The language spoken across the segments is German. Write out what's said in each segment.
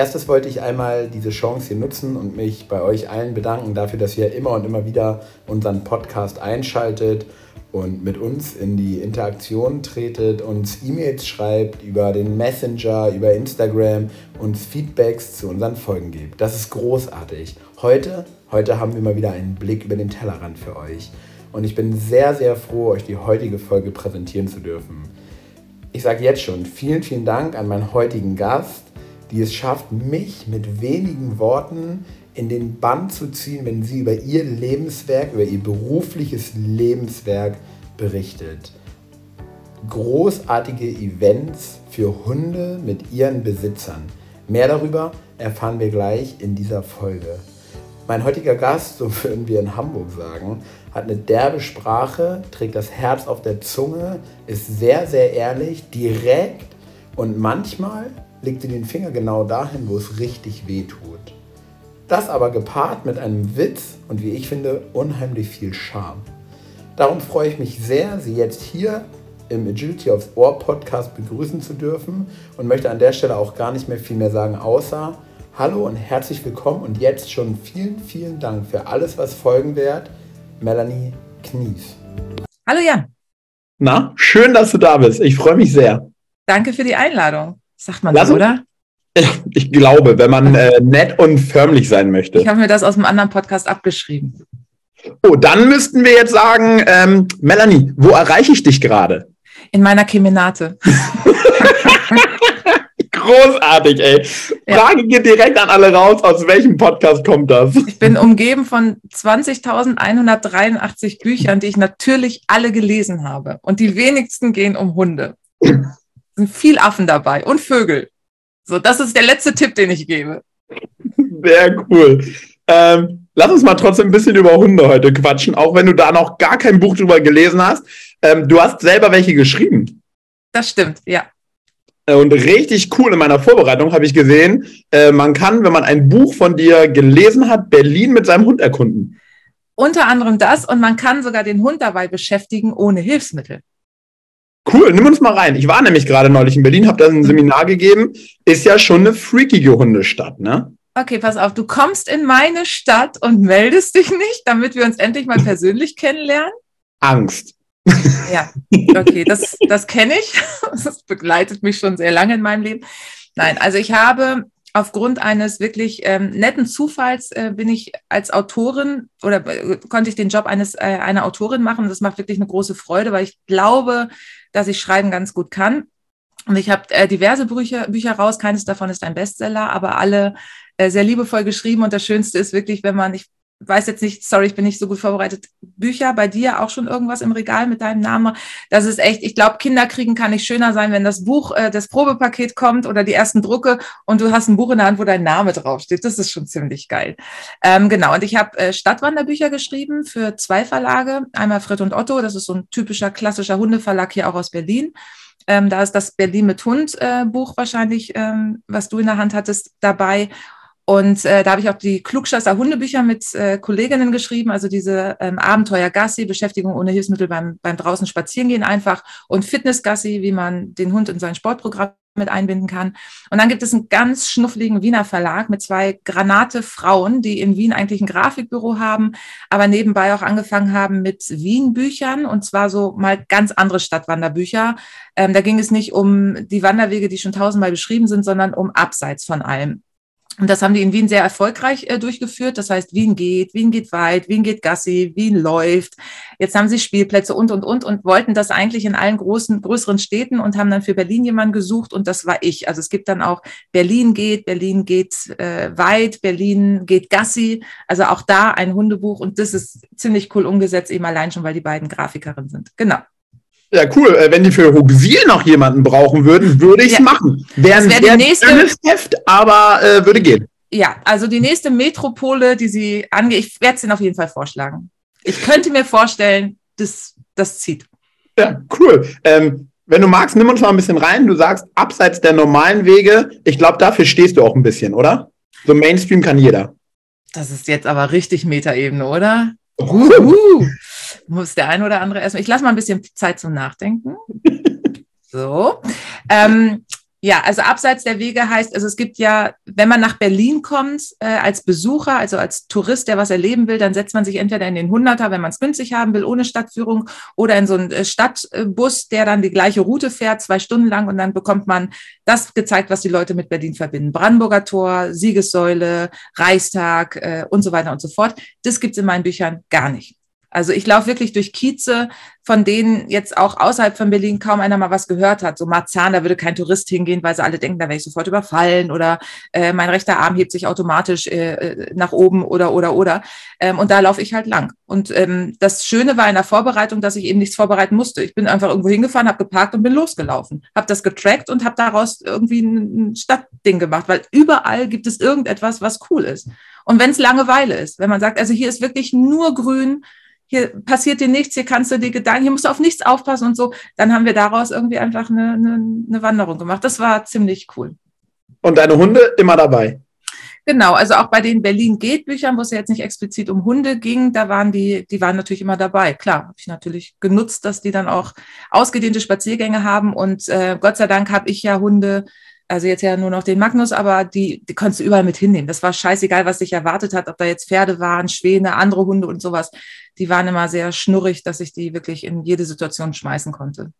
erstes wollte ich einmal diese Chance hier nutzen und mich bei euch allen bedanken dafür, dass ihr immer und immer wieder unseren Podcast einschaltet und mit uns in die Interaktion tretet, uns E-Mails schreibt über den Messenger, über Instagram, uns Feedbacks zu unseren Folgen gibt. Das ist großartig. Heute, heute haben wir mal wieder einen Blick über den Tellerrand für euch. Und ich bin sehr, sehr froh, euch die heutige Folge präsentieren zu dürfen. Ich sage jetzt schon vielen, vielen Dank an meinen heutigen Gast, die es schafft, mich mit wenigen Worten in den Bann zu ziehen, wenn sie über ihr Lebenswerk, über ihr berufliches Lebenswerk berichtet. Großartige Events für Hunde mit ihren Besitzern. Mehr darüber erfahren wir gleich in dieser Folge. Mein heutiger Gast, so würden wir in Hamburg sagen, hat eine derbe Sprache, trägt das Herz auf der Zunge, ist sehr, sehr ehrlich, direkt und manchmal legt sie den Finger genau dahin, wo es richtig weh tut. Das aber gepaart mit einem Witz und wie ich finde, unheimlich viel Charme. Darum freue ich mich sehr, Sie jetzt hier im Agility aufs Ohr Podcast begrüßen zu dürfen und möchte an der Stelle auch gar nicht mehr viel mehr sagen, außer Hallo und herzlich willkommen und jetzt schon vielen, vielen Dank für alles, was folgen wird. Melanie Knies. Hallo Jan. Na, schön, dass du da bist. Ich freue mich sehr. Danke für die Einladung. Sagt man so, oder? Ich glaube, wenn man äh, nett und förmlich sein möchte. Ich habe mir das aus einem anderen Podcast abgeschrieben. Oh, dann müssten wir jetzt sagen, ähm, Melanie, wo erreiche ich dich gerade? In meiner Kemenate. Großartig, ey. Ja. Frage geht direkt an alle raus. Aus welchem Podcast kommt das? Ich bin umgeben von 20.183 Büchern, die ich natürlich alle gelesen habe. Und die wenigsten gehen um Hunde. Sind viel Affen dabei und Vögel. So, das ist der letzte Tipp, den ich gebe. Sehr cool. Ähm, lass uns mal trotzdem ein bisschen über Hunde heute quatschen, auch wenn du da noch gar kein Buch drüber gelesen hast. Ähm, du hast selber welche geschrieben. Das stimmt, ja. Äh, und richtig cool in meiner Vorbereitung habe ich gesehen, äh, man kann, wenn man ein Buch von dir gelesen hat, Berlin mit seinem Hund erkunden. Unter anderem das und man kann sogar den Hund dabei beschäftigen ohne Hilfsmittel. Cool, nimm uns mal rein. Ich war nämlich gerade neulich in Berlin, habe da ein Seminar gegeben. Ist ja schon eine freakige Hundestadt, ne? Okay, pass auf, du kommst in meine Stadt und meldest dich nicht, damit wir uns endlich mal persönlich kennenlernen? Angst. Ja, okay, das, das kenne ich. Das begleitet mich schon sehr lange in meinem Leben. Nein, also ich habe aufgrund eines wirklich ähm, netten Zufalls äh, bin ich als Autorin oder äh, konnte ich den Job eines äh, einer Autorin machen. Das macht wirklich eine große Freude, weil ich glaube, dass ich schreiben ganz gut kann. Und ich habe äh, diverse Bücher, Bücher raus. Keines davon ist ein Bestseller, aber alle äh, sehr liebevoll geschrieben. Und das Schönste ist wirklich, wenn man, ich weiß jetzt nicht, sorry, ich bin nicht so gut vorbereitet, Bücher bei dir auch schon irgendwas im Regal mit deinem Namen. Das ist echt, ich glaube, Kinder kriegen kann nicht schöner sein, wenn das Buch, äh, das Probepaket kommt oder die ersten Drucke und du hast ein Buch in der Hand, wo dein Name draufsteht. Das ist schon ziemlich geil. Ähm, genau, und ich habe äh, Stadtwanderbücher geschrieben für zwei Verlage. Einmal Fred und Otto, das ist so ein typischer klassischer Hundeverlag hier auch aus Berlin. Ähm, da ist das Berlin mit Hund äh, Buch wahrscheinlich, ähm, was du in der Hand hattest, dabei. Und äh, da habe ich auch die Klugscheißer Hundebücher mit äh, Kolleginnen geschrieben, also diese ähm, Abenteuer Gassi, Beschäftigung ohne Hilfsmittel beim, beim draußen Spazierengehen einfach und Fitness Gassi, wie man den Hund in sein Sportprogramm mit einbinden kann. Und dann gibt es einen ganz schnuffligen Wiener Verlag mit zwei Granate Frauen, die in Wien eigentlich ein Grafikbüro haben, aber nebenbei auch angefangen haben mit Wien-Büchern und zwar so mal ganz andere Stadtwanderbücher. Ähm, da ging es nicht um die Wanderwege, die schon tausendmal beschrieben sind, sondern um abseits von allem. Und das haben die in Wien sehr erfolgreich äh, durchgeführt. Das heißt, Wien geht, Wien geht weit, Wien geht Gassi, Wien läuft. Jetzt haben sie Spielplätze und, und, und und wollten das eigentlich in allen großen, größeren Städten und haben dann für Berlin jemanden gesucht und das war ich. Also es gibt dann auch Berlin geht, Berlin geht äh, weit, Berlin geht Gassi. Also auch da ein Hundebuch und das ist ziemlich cool umgesetzt, eben allein schon, weil die beiden Grafikerinnen sind. Genau. Ja, cool. Äh, wenn die für Ruxil noch jemanden brauchen würden, würde ich es ja. machen. Wäre wär die nächste Heft, aber äh, würde gehen. Ja, also die nächste Metropole, die sie angeht, ich werde es Ihnen auf jeden Fall vorschlagen. Ich könnte mir vorstellen, dass das zieht. Ja, cool. Ähm, wenn du magst, nimm uns mal ein bisschen rein. Du sagst, abseits der normalen Wege, ich glaube, dafür stehst du auch ein bisschen, oder? So Mainstream kann jeder. Das ist jetzt aber richtig Metaebene, oder? Uh, uh muss der eine oder andere erstmal. Ich lasse mal ein bisschen Zeit zum Nachdenken. So. Ähm, Ja, also abseits der Wege heißt, also es gibt ja, wenn man nach Berlin kommt, äh, als Besucher, also als Tourist, der was erleben will, dann setzt man sich entweder in den Hunderter, wenn man es günstig haben will, ohne Stadtführung, oder in so einen äh, Stadtbus, der dann die gleiche Route fährt, zwei Stunden lang, und dann bekommt man das gezeigt, was die Leute mit Berlin verbinden. Brandenburger Tor, Siegessäule, Reichstag äh, und so weiter und so fort. Das gibt's in meinen Büchern gar nicht. Also ich laufe wirklich durch Kieze, von denen jetzt auch außerhalb von Berlin kaum einer mal was gehört hat. So Marzahn, da würde kein Tourist hingehen, weil sie alle denken, da werde ich sofort überfallen oder äh, mein rechter Arm hebt sich automatisch äh, äh, nach oben oder oder oder. Ähm, und da laufe ich halt lang. Und ähm, das Schöne war in der Vorbereitung, dass ich eben nichts vorbereiten musste. Ich bin einfach irgendwo hingefahren, habe geparkt und bin losgelaufen. Habe das getrackt und habe daraus irgendwie ein Stadtding gemacht, weil überall gibt es irgendetwas, was cool ist. Und wenn es Langeweile ist, wenn man sagt, also hier ist wirklich nur grün, hier passiert dir nichts, hier kannst du dir Gedanken, hier musst du auf nichts aufpassen und so. Dann haben wir daraus irgendwie einfach eine, eine, eine Wanderung gemacht. Das war ziemlich cool. Und deine Hunde immer dabei? Genau, also auch bei den Berlin geht Büchern, wo es ja jetzt nicht explizit um Hunde ging, da waren die, die waren natürlich immer dabei. Klar, habe ich natürlich genutzt, dass die dann auch ausgedehnte Spaziergänge haben und äh, Gott sei Dank habe ich ja Hunde also jetzt ja nur noch den Magnus, aber die, die konntest du überall mit hinnehmen. Das war scheißegal, was dich erwartet hat, ob da jetzt Pferde waren, Schwäne, andere Hunde und sowas. Die waren immer sehr schnurrig, dass ich die wirklich in jede Situation schmeißen konnte.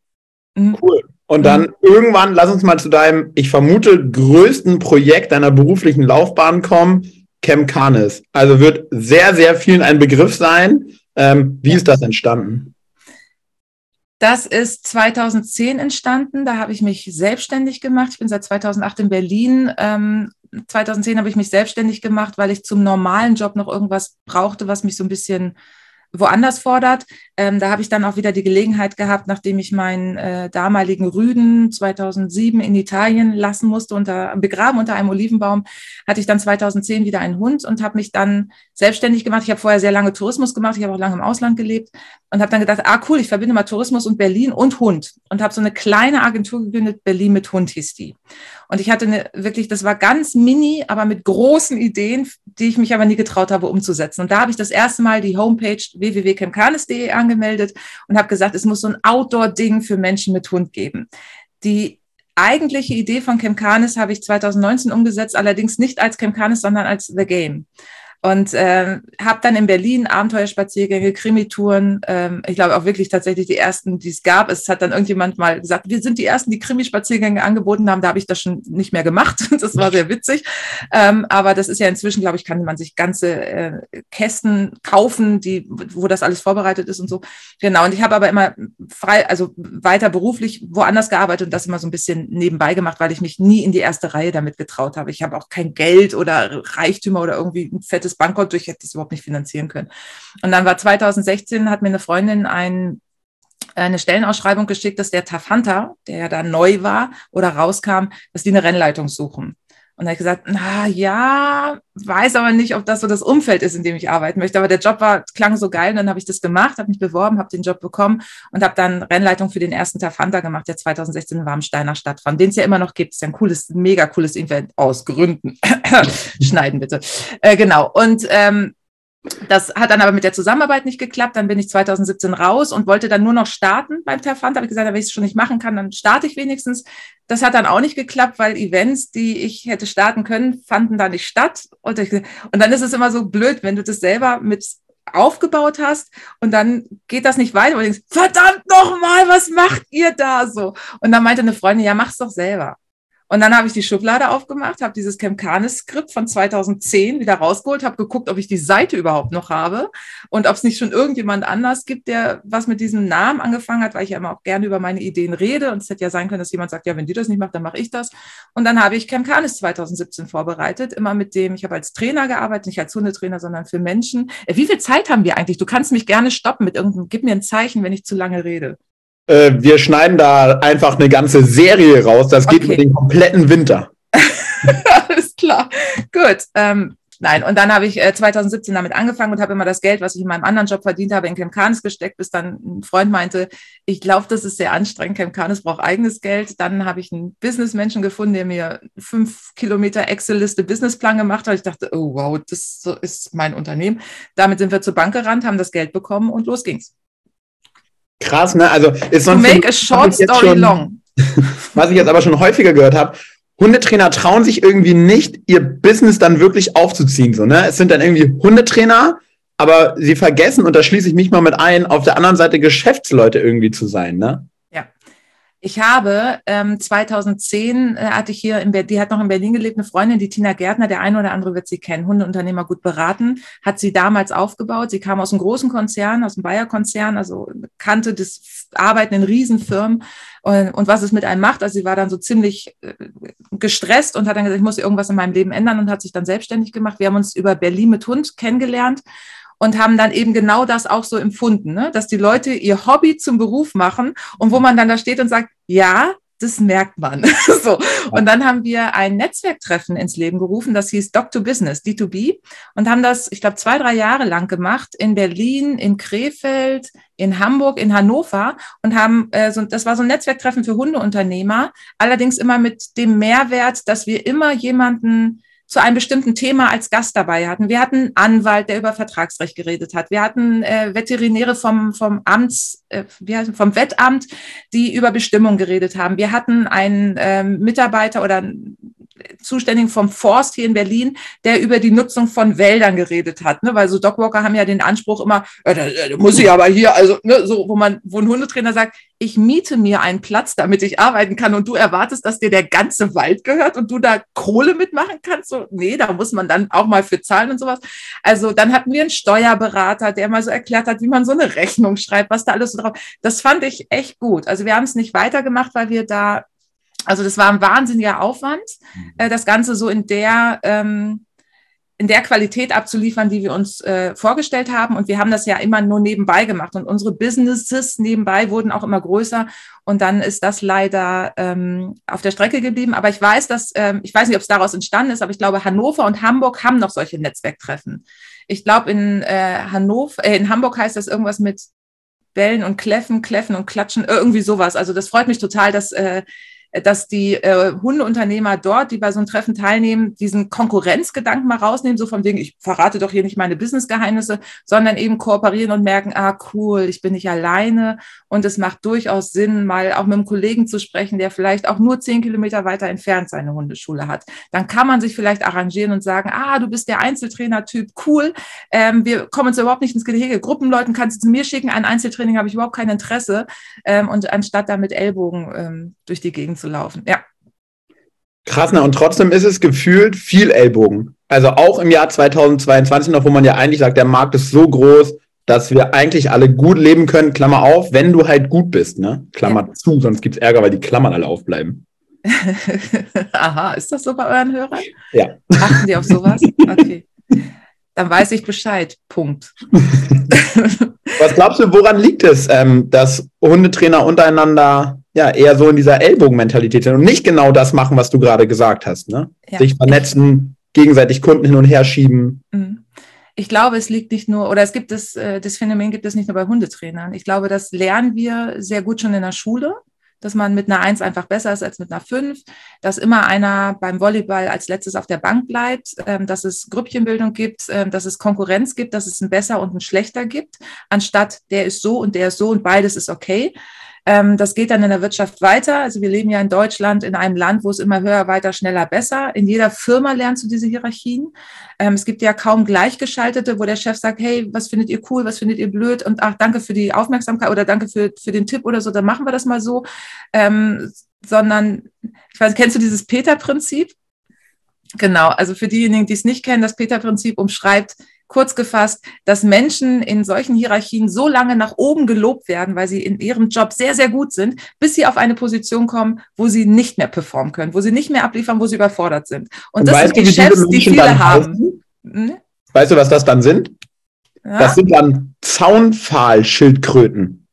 Mhm. Cool. Und dann mhm. irgendwann, lass uns mal zu deinem, ich vermute, größten Projekt deiner beruflichen Laufbahn kommen, Cam Canis. Also wird sehr, sehr vielen ein Begriff sein. Ähm, wie ja. ist das entstanden? Das ist 2010 entstanden. Da habe ich mich selbstständig gemacht. Ich bin seit 2008 in Berlin. Ähm, 2010 habe ich mich selbstständig gemacht, weil ich zum normalen Job noch irgendwas brauchte, was mich so ein bisschen woanders fordert. Ähm, da habe ich dann auch wieder die Gelegenheit gehabt, nachdem ich meinen äh, damaligen Rüden 2007 in Italien lassen musste, unter, begraben unter einem Olivenbaum, hatte ich dann 2010 wieder einen Hund und habe mich dann selbstständig gemacht. Ich habe vorher sehr lange Tourismus gemacht, ich habe auch lange im Ausland gelebt und habe dann gedacht, ah cool, ich verbinde mal Tourismus und Berlin und Hund und habe so eine kleine Agentur gegründet, Berlin mit Hund hieß die. Und ich hatte eine, wirklich, das war ganz mini, aber mit großen Ideen, die ich mich aber nie getraut habe umzusetzen. Und da habe ich das erste Mal die Homepage www.chemkanis.de angemeldet und habe gesagt, es muss so ein Outdoor-Ding für Menschen mit Hund geben. Die eigentliche Idee von Chemcanis habe ich 2019 umgesetzt, allerdings nicht als Chemcanis, sondern als The Game. Und äh, habe dann in Berlin Abenteuerspaziergänge, Krimitouren, ähm, ich glaube auch wirklich tatsächlich die ersten, die es gab. Es hat dann irgendjemand mal gesagt, wir sind die ersten, die Krimispaziergänge angeboten haben. Da habe ich das schon nicht mehr gemacht. Das war sehr witzig. Ähm, aber das ist ja inzwischen, glaube ich, kann man sich ganze äh, Kästen kaufen, die, wo das alles vorbereitet ist und so. Genau. Und ich habe aber immer frei, also weiter beruflich woanders gearbeitet und das immer so ein bisschen nebenbei gemacht, weil ich mich nie in die erste Reihe damit getraut habe. Ich habe auch kein Geld oder Reichtümer oder irgendwie ein fettes Bankkonto, ich hätte das überhaupt nicht finanzieren können. Und dann war 2016, hat mir eine Freundin ein eine Stellenausschreibung geschickt, dass der Tafanta, der ja da neu war oder rauskam, dass die eine Rennleitung suchen. Und da habe ich gesagt, na ja, weiß aber nicht, ob das so das Umfeld ist, in dem ich arbeiten möchte. Aber der Job war, klang so geil. Und dann habe ich das gemacht, habe mich beworben, habe den Job bekommen und habe dann Rennleitung für den ersten Tafanta gemacht, der 2016 in Warmsteiner stattfand, den es ja immer noch gibt. ist ja ein cooles, mega cooles Event aus Gründen. Schneiden bitte. Äh, genau. Und ähm, das hat dann aber mit der Zusammenarbeit nicht geklappt. Dann bin ich 2017 raus und wollte dann nur noch starten beim Terfant. Habe ich gesagt, wenn ich es schon nicht machen kann, dann starte ich wenigstens. Das hat dann auch nicht geklappt, weil Events, die ich hätte starten können, fanden da nicht statt. Und, ich, und dann ist es immer so blöd, wenn du das selber mit aufgebaut hast und dann geht das nicht weiter und du denkst, verdammt nochmal, was macht ihr da so? Und dann meinte eine Freundin, ja, mach's doch selber. Und dann habe ich die Schublade aufgemacht, habe dieses Chemcanis-Skript von 2010 wieder rausgeholt, habe geguckt, ob ich die Seite überhaupt noch habe und ob es nicht schon irgendjemand anders gibt, der was mit diesem Namen angefangen hat, weil ich ja immer auch gerne über meine Ideen rede. Und es hätte ja sein können, dass jemand sagt, ja, wenn die das nicht macht, dann mache ich das. Und dann habe ich Chemcanis 2017 vorbereitet, immer mit dem, ich habe als Trainer gearbeitet, nicht als Hundetrainer, sondern für Menschen. Äh, wie viel Zeit haben wir eigentlich? Du kannst mich gerne stoppen mit irgendeinem, gib mir ein Zeichen, wenn ich zu lange rede. Äh, wir schneiden da einfach eine ganze Serie raus. Das geht okay. den kompletten Winter. Alles klar. Gut. Ähm, nein, und dann habe ich äh, 2017 damit angefangen und habe immer das Geld, was ich in meinem anderen Job verdient habe, in Chemcanis gesteckt, bis dann ein Freund meinte, ich glaube, das ist sehr anstrengend. Chemcanis braucht eigenes Geld. Dann habe ich einen Businessmenschen gefunden, der mir fünf Kilometer Excel-Liste Businessplan gemacht hat. Ich dachte, oh wow, das ist mein Unternehmen. Damit sind wir zur Bank gerannt, haben das Geld bekommen und los ging's. Krass, ne? Also ist so ein make a short story long. Was ich jetzt aber schon häufiger gehört habe, Hundetrainer trauen sich irgendwie nicht, ihr Business dann wirklich aufzuziehen. So, ne? Es sind dann irgendwie Hundetrainer, aber sie vergessen, und da schließe ich mich mal mit ein, auf der anderen Seite Geschäftsleute irgendwie zu sein. Ne? Ich habe ähm, 2010 äh, hatte ich hier in Berlin, die hat noch in Berlin gelebt, eine Freundin, die Tina Gärtner, der eine oder andere wird sie kennen, Hundeunternehmer gut beraten, hat sie damals aufgebaut. Sie kam aus einem großen Konzern, aus dem Bayer-Konzern, also kannte das Arbeiten in Riesenfirmen und, und was es mit einem macht. Also sie war dann so ziemlich äh, gestresst und hat dann gesagt, ich muss irgendwas in meinem Leben ändern und hat sich dann selbstständig gemacht. Wir haben uns über Berlin mit Hund kennengelernt und haben dann eben genau das auch so empfunden, ne? dass die Leute ihr Hobby zum Beruf machen und wo man dann da steht und sagt, ja, das merkt man. so. Und dann haben wir ein Netzwerktreffen ins Leben gerufen, das hieß Doctor Business, D2B, und haben das, ich glaube, zwei, drei Jahre lang gemacht in Berlin, in Krefeld, in Hamburg, in Hannover und haben, äh, so, das war so ein Netzwerktreffen für Hundeunternehmer, allerdings immer mit dem Mehrwert, dass wir immer jemanden zu einem bestimmten Thema als Gast dabei hatten. Wir hatten einen Anwalt, der über Vertragsrecht geredet hat. Wir hatten äh, Veterinäre vom, vom Amts, äh, wie heißt, vom Wettamt, die über Bestimmungen geredet haben. Wir hatten einen äh, Mitarbeiter oder Zuständigen vom Forst hier in Berlin, der über die Nutzung von Wäldern geredet hat. Ne? Weil so Dogwalker haben ja den Anspruch immer, äh, da, da muss ich aber hier, also ne, so, wo man, wo ein Hundetrainer sagt, ich miete mir einen Platz, damit ich arbeiten kann und du erwartest, dass dir der ganze Wald gehört und du da Kohle mitmachen kannst. So, nee, da muss man dann auch mal für zahlen und sowas. Also dann hatten wir einen Steuerberater, der mal so erklärt hat, wie man so eine Rechnung schreibt, was da alles so drauf. Das fand ich echt gut. Also wir haben es nicht weitergemacht, weil wir da also das war ein wahnsinniger Aufwand, mhm. äh, das Ganze so in der, ähm, in der Qualität abzuliefern, die wir uns äh, vorgestellt haben. Und wir haben das ja immer nur nebenbei gemacht. Und unsere Businesses nebenbei wurden auch immer größer. Und dann ist das leider ähm, auf der Strecke geblieben. Aber ich weiß, dass, ähm, ich weiß nicht, ob es daraus entstanden ist, aber ich glaube, Hannover und Hamburg haben noch solche Netzwerktreffen. Ich glaube, in äh, Hannover, äh, in Hamburg heißt das irgendwas mit Bellen und Kläffen, Kläffen und Klatschen, irgendwie sowas. Also das freut mich total, dass äh, dass die äh, Hundeunternehmer dort, die bei so einem Treffen teilnehmen, diesen Konkurrenzgedanken mal rausnehmen, so von wegen, ich verrate doch hier nicht meine Businessgeheimnisse, sondern eben kooperieren und merken, ah cool, ich bin nicht alleine und es macht durchaus Sinn, mal auch mit einem Kollegen zu sprechen, der vielleicht auch nur zehn Kilometer weiter entfernt seine Hundeschule hat. Dann kann man sich vielleicht arrangieren und sagen, ah, du bist der Einzeltrainer-Typ, cool, ähm, wir kommen uns überhaupt nicht ins Gehege. Gruppenleuten kannst du zu mir schicken, ein Einzeltraining habe ich überhaupt kein Interesse. Ähm, und anstatt da mit Ellbogen ähm, durch die Gegend zu laufen. Ja. Krass, ne? Und trotzdem ist es gefühlt viel Ellbogen. Also auch im Jahr 2022 noch, wo man ja eigentlich sagt, der Markt ist so groß, dass wir eigentlich alle gut leben können, Klammer auf, wenn du halt gut bist, ne? Klammer ja. zu, sonst gibt es Ärger, weil die Klammern alle aufbleiben. Aha, ist das so bei euren Hörern? Ja. Achten die auf sowas? Okay. Dann weiß ich Bescheid. Punkt. Was glaubst du, woran liegt es, ähm, dass Hundetrainer untereinander ja eher so in dieser Ellbogenmentalität sind und nicht genau das machen, was du gerade gesagt hast, ne? Ja. Sich vernetzen, gegenseitig Kunden hin und her schieben. Mhm. Ich glaube, es liegt nicht nur, oder es gibt es, äh, das Phänomen gibt es nicht nur bei Hundetrainern. Ich glaube, das lernen wir sehr gut schon in der Schule, dass man mit einer Eins einfach besser ist als mit einer Fünf, dass immer einer beim Volleyball als letztes auf der Bank bleibt, ähm, dass es Grüppchenbildung gibt, ähm, dass es Konkurrenz gibt, dass es ein besser und ein schlechter gibt, anstatt der ist so und der ist so und beides ist okay. Ähm, das geht dann in der Wirtschaft weiter. Also wir leben ja in Deutschland in einem Land, wo es immer höher, weiter, schneller, besser. In jeder Firma lernst du diese Hierarchien. Ähm, es gibt ja kaum Gleichgeschaltete, wo der Chef sagt, hey, was findet ihr cool, was findet ihr blöd und ach, danke für die Aufmerksamkeit oder danke für, für den Tipp oder so, dann machen wir das mal so. Ähm, sondern, ich weiß, kennst du dieses Peter-Prinzip? Genau, also für diejenigen, die es nicht kennen, das Peter-Prinzip umschreibt, kurz gefasst, dass Menschen in solchen Hierarchien so lange nach oben gelobt werden, weil sie in ihrem Job sehr, sehr gut sind, bis sie auf eine Position kommen, wo sie nicht mehr performen können, wo sie nicht mehr abliefern, wo sie überfordert sind. Und, Und das sind die Chefs, die viele haben. Hm? Weißt du, was das dann sind? Ja? Das sind dann Zaunpfahlschildkröten.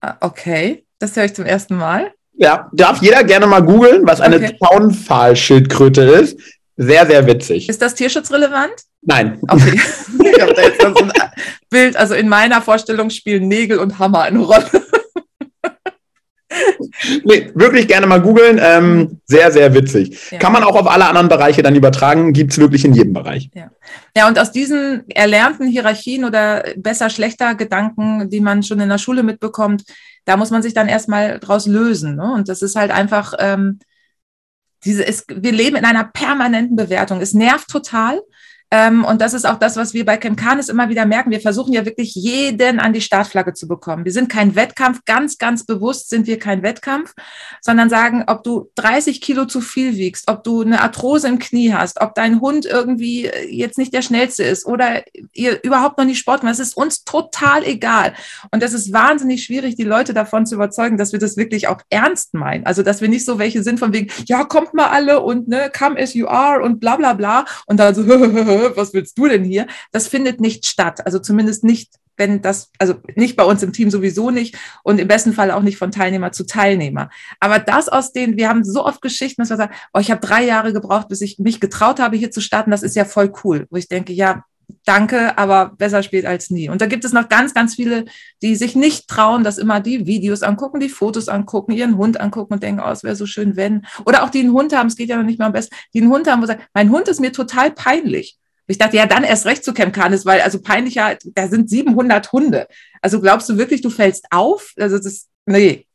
Ah, okay, das höre ich zum ersten Mal. Ja, darf jeder gerne mal googeln, was eine okay. Zaunpfahlschildkröte ist. Sehr, sehr witzig. Ist das tierschutzrelevant? Nein. Okay. Ich habe da jetzt so ein Bild. Also in meiner Vorstellung spielen Nägel und Hammer eine Rolle. nee, wirklich gerne mal googeln. Ähm, sehr, sehr witzig. Ja. Kann man auch auf alle anderen Bereiche dann übertragen. Gibt es wirklich in jedem Bereich. Ja. ja, und aus diesen erlernten Hierarchien oder besser, schlechter Gedanken, die man schon in der Schule mitbekommt, da muss man sich dann erstmal draus lösen. Ne? Und das ist halt einfach, ähm, diese, es, wir leben in einer permanenten Bewertung. Es nervt total. Ähm, und das ist auch das, was wir bei Chemcanis immer wieder merken. Wir versuchen ja wirklich jeden an die Startflagge zu bekommen. Wir sind kein Wettkampf. Ganz, ganz bewusst sind wir kein Wettkampf, sondern sagen, ob du 30 Kilo zu viel wiegst, ob du eine Arthrose im Knie hast, ob dein Hund irgendwie jetzt nicht der schnellste ist oder ihr überhaupt noch nicht Sport macht. Es ist uns total egal. Und das ist wahnsinnig schwierig, die Leute davon zu überzeugen, dass wir das wirklich auch ernst meinen. Also, dass wir nicht so welche sind von wegen, ja, kommt mal alle und ne, come as you are und bla, bla, bla. Und dann so, was willst du denn hier? Das findet nicht statt. Also zumindest nicht, wenn das, also nicht bei uns im Team sowieso nicht und im besten Fall auch nicht von Teilnehmer zu Teilnehmer. Aber das aus denen, wir haben so oft Geschichten, dass wir sagen, oh, ich habe drei Jahre gebraucht, bis ich mich getraut habe, hier zu starten. Das ist ja voll cool. Wo ich denke, ja, danke, aber besser spät als nie. Und da gibt es noch ganz, ganz viele, die sich nicht trauen, dass immer die Videos angucken, die Fotos angucken, ihren Hund angucken und denken, oh, es wäre so schön, wenn. Oder auch die einen Hund haben, es geht ja noch nicht mal am besten, die einen Hund haben, wo sagen, mein Hund ist mir total peinlich. Ich dachte, ja, dann erst recht zu Camp Canis, weil also peinlicher, da sind 700 Hunde. Also glaubst du wirklich, du fällst auf? Also das ist, nee.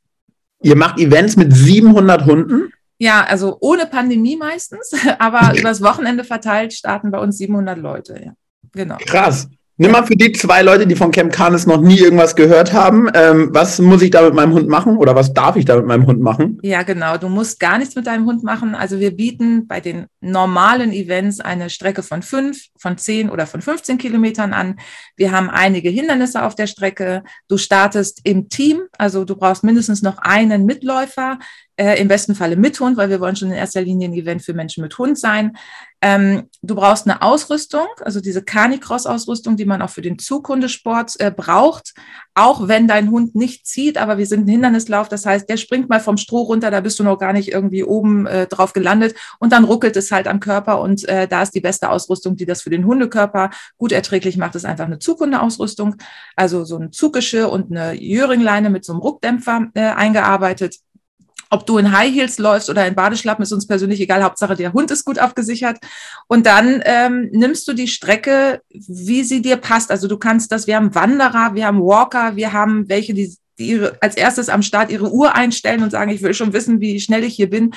Ihr macht Events mit 700 Hunden? Ja, also ohne Pandemie meistens, aber übers Wochenende verteilt starten bei uns 700 Leute, ja. Genau. Krass. Nimm mal für die zwei Leute, die von Camp Canis noch nie irgendwas gehört haben, ähm, was muss ich da mit meinem Hund machen oder was darf ich da mit meinem Hund machen? Ja, genau. Du musst gar nichts mit deinem Hund machen. Also wir bieten bei den normalen Events eine Strecke von fünf, von zehn oder von 15 Kilometern an. Wir haben einige Hindernisse auf der Strecke. Du startest im Team, also du brauchst mindestens noch einen Mitläufer äh, im besten Falle mit Hund, weil wir wollen schon in erster Linie ein Event für Menschen mit Hund sein. Ähm, du brauchst eine Ausrüstung, also diese Canicross-Ausrüstung, die man auch für den Zughundesport äh, braucht, auch wenn dein Hund nicht zieht, aber wir sind ein Hindernislauf, das heißt, der springt mal vom Stroh runter, da bist du noch gar nicht irgendwie oben äh, drauf gelandet. Und dann ruckelt es halt am Körper und äh, da ist die beste Ausrüstung, die das für den Hundekörper gut erträglich macht, ist einfach eine Zughundeausrüstung, also so ein Zuggeschirr und eine Jöringleine mit so einem Ruckdämpfer äh, eingearbeitet ob du in High Heels läufst oder in Badeschlappen, ist uns persönlich egal. Hauptsache, der Hund ist gut abgesichert. Und dann ähm, nimmst du die Strecke, wie sie dir passt. Also du kannst das, wir haben Wanderer, wir haben Walker, wir haben welche, die, die ihre, als erstes am Start ihre Uhr einstellen und sagen, ich will schon wissen, wie schnell ich hier bin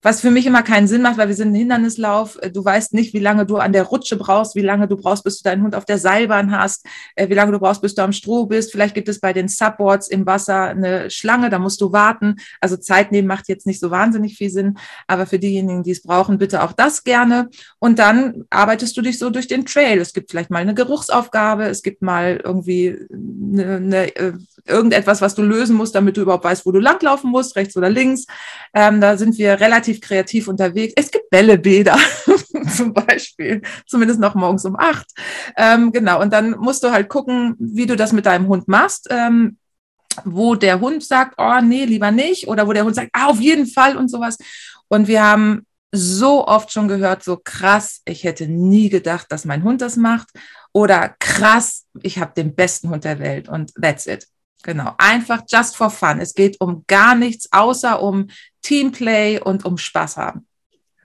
was für mich immer keinen Sinn macht, weil wir sind ein Hindernislauf. Äh, du weißt nicht, wie lange du an der Rutsche brauchst, wie lange du brauchst, bis du deinen Hund auf der Seilbahn hast, äh, wie lange du brauchst, bis du am Stroh bist. Vielleicht gibt es bei den Subboards im Wasser eine Schlange, da musst du warten. Also Zeit nehmen macht jetzt nicht so wahnsinnig viel Sinn, aber für diejenigen, die es brauchen, bitte auch das gerne. Und dann arbeitest du dich so durch den Trail. Es gibt vielleicht mal eine Geruchsaufgabe, es gibt mal irgendwie eine, eine, äh, irgendetwas, was du lösen musst, damit du überhaupt weißt, wo du langlaufen musst, rechts oder links. Ähm, da sind wir relativ relativ kreativ unterwegs. Es gibt Bällebäder zum Beispiel, zumindest noch morgens um acht. Ähm, genau, und dann musst du halt gucken, wie du das mit deinem Hund machst. Ähm, wo der Hund sagt, oh nee, lieber nicht, oder wo der Hund sagt, ah, auf jeden Fall und sowas. Und wir haben so oft schon gehört, so krass, ich hätte nie gedacht, dass mein Hund das macht. Oder krass, ich habe den besten Hund der Welt und that's it. Genau, einfach just for fun. Es geht um gar nichts außer um Teamplay und um Spaß haben.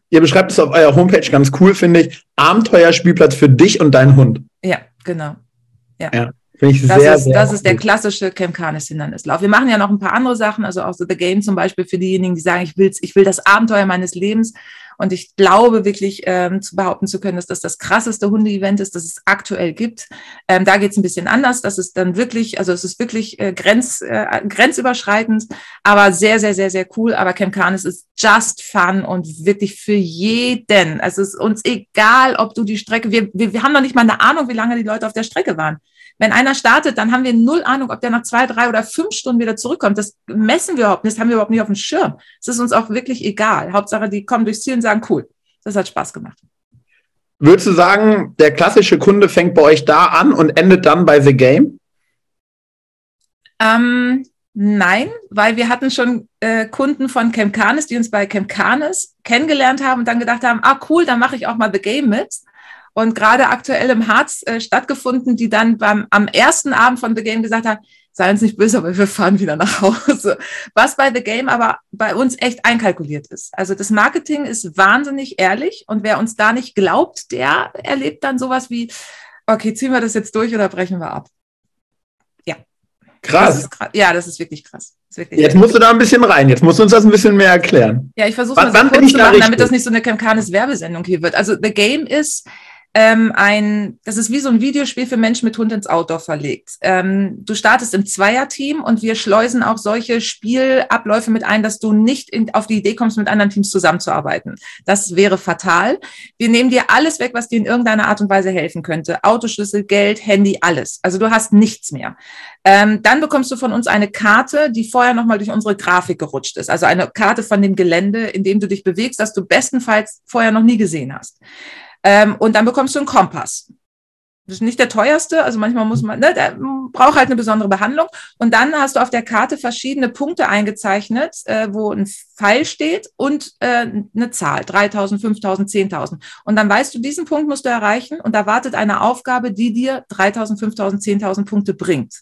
Ihr beschreibt es auf eurer Homepage ganz cool, finde ich. Abenteuerspielplatz für dich und deinen Hund. Ja, genau. Ja. ja Finde ich das sehr, ist, sehr Das ist der klassische Canis Hindernislauf. Wir machen ja noch ein paar andere Sachen, also auch so The Game zum Beispiel für diejenigen, die sagen, ich, will's, ich will das Abenteuer meines Lebens. Und ich glaube wirklich ähm, zu behaupten zu können, dass das das krasseste Hunde-Event ist, das es aktuell gibt. Ähm, da geht es ein bisschen anders. Das ist dann wirklich, also es ist wirklich äh, grenz, äh, grenzüberschreitend, aber sehr, sehr, sehr, sehr cool. Aber Camp Canis ist just fun und wirklich für jeden. Also es ist uns egal, ob du die Strecke, wir, wir, wir haben noch nicht mal eine Ahnung, wie lange die Leute auf der Strecke waren. Wenn einer startet, dann haben wir null Ahnung, ob der nach zwei, drei oder fünf Stunden wieder zurückkommt. Das messen wir überhaupt nicht, das haben wir überhaupt nicht auf dem Schirm. Es ist uns auch wirklich egal. Hauptsache, die kommen durchs Ziel und sagen, cool, das hat Spaß gemacht. Würdest du sagen, der klassische Kunde fängt bei euch da an und endet dann bei The Game? Ähm, nein, weil wir hatten schon äh, Kunden von Camp Canis, die uns bei Camp Canis kennengelernt haben und dann gedacht haben, ah cool, dann mache ich auch mal The Game mit und gerade aktuell im Harz äh, stattgefunden, die dann beim, am ersten Abend von The Game gesagt haben, sei uns nicht böse, aber wir fahren wieder nach Hause. Was bei The Game aber bei uns echt einkalkuliert ist. Also das Marketing ist wahnsinnig ehrlich und wer uns da nicht glaubt, der erlebt dann sowas wie, okay, ziehen wir das jetzt durch oder brechen wir ab? Ja. Krass. Das krass. Ja, das ist wirklich krass. Ist wirklich jetzt musst du da ein bisschen rein. Jetzt musst du uns das ein bisschen mehr erklären. Ja, ich versuche mal so kurz zu machen, damit das nicht so eine Kemkanes Werbesendung hier wird. Also The Game ist ähm, ein, das ist wie so ein Videospiel für Menschen mit Hund ins Outdoor verlegt. Ähm, du startest im Zweierteam und wir schleusen auch solche Spielabläufe mit ein, dass du nicht in, auf die Idee kommst, mit anderen Teams zusammenzuarbeiten. Das wäre fatal. Wir nehmen dir alles weg, was dir in irgendeiner Art und Weise helfen könnte. Autoschlüssel, Geld, Handy, alles. Also du hast nichts mehr. Ähm, dann bekommst du von uns eine Karte, die vorher nochmal durch unsere Grafik gerutscht ist. Also eine Karte von dem Gelände, in dem du dich bewegst, das du bestenfalls vorher noch nie gesehen hast. Ähm, und dann bekommst du einen Kompass. Das ist nicht der teuerste, also manchmal muss man, ne, der braucht halt eine besondere Behandlung. Und dann hast du auf der Karte verschiedene Punkte eingezeichnet, äh, wo ein Pfeil steht und äh, eine Zahl, 3000, 5000, 10.000. Und dann weißt du, diesen Punkt musst du erreichen und da wartet eine Aufgabe, die dir 3000, 5000, 10.000 Punkte bringt.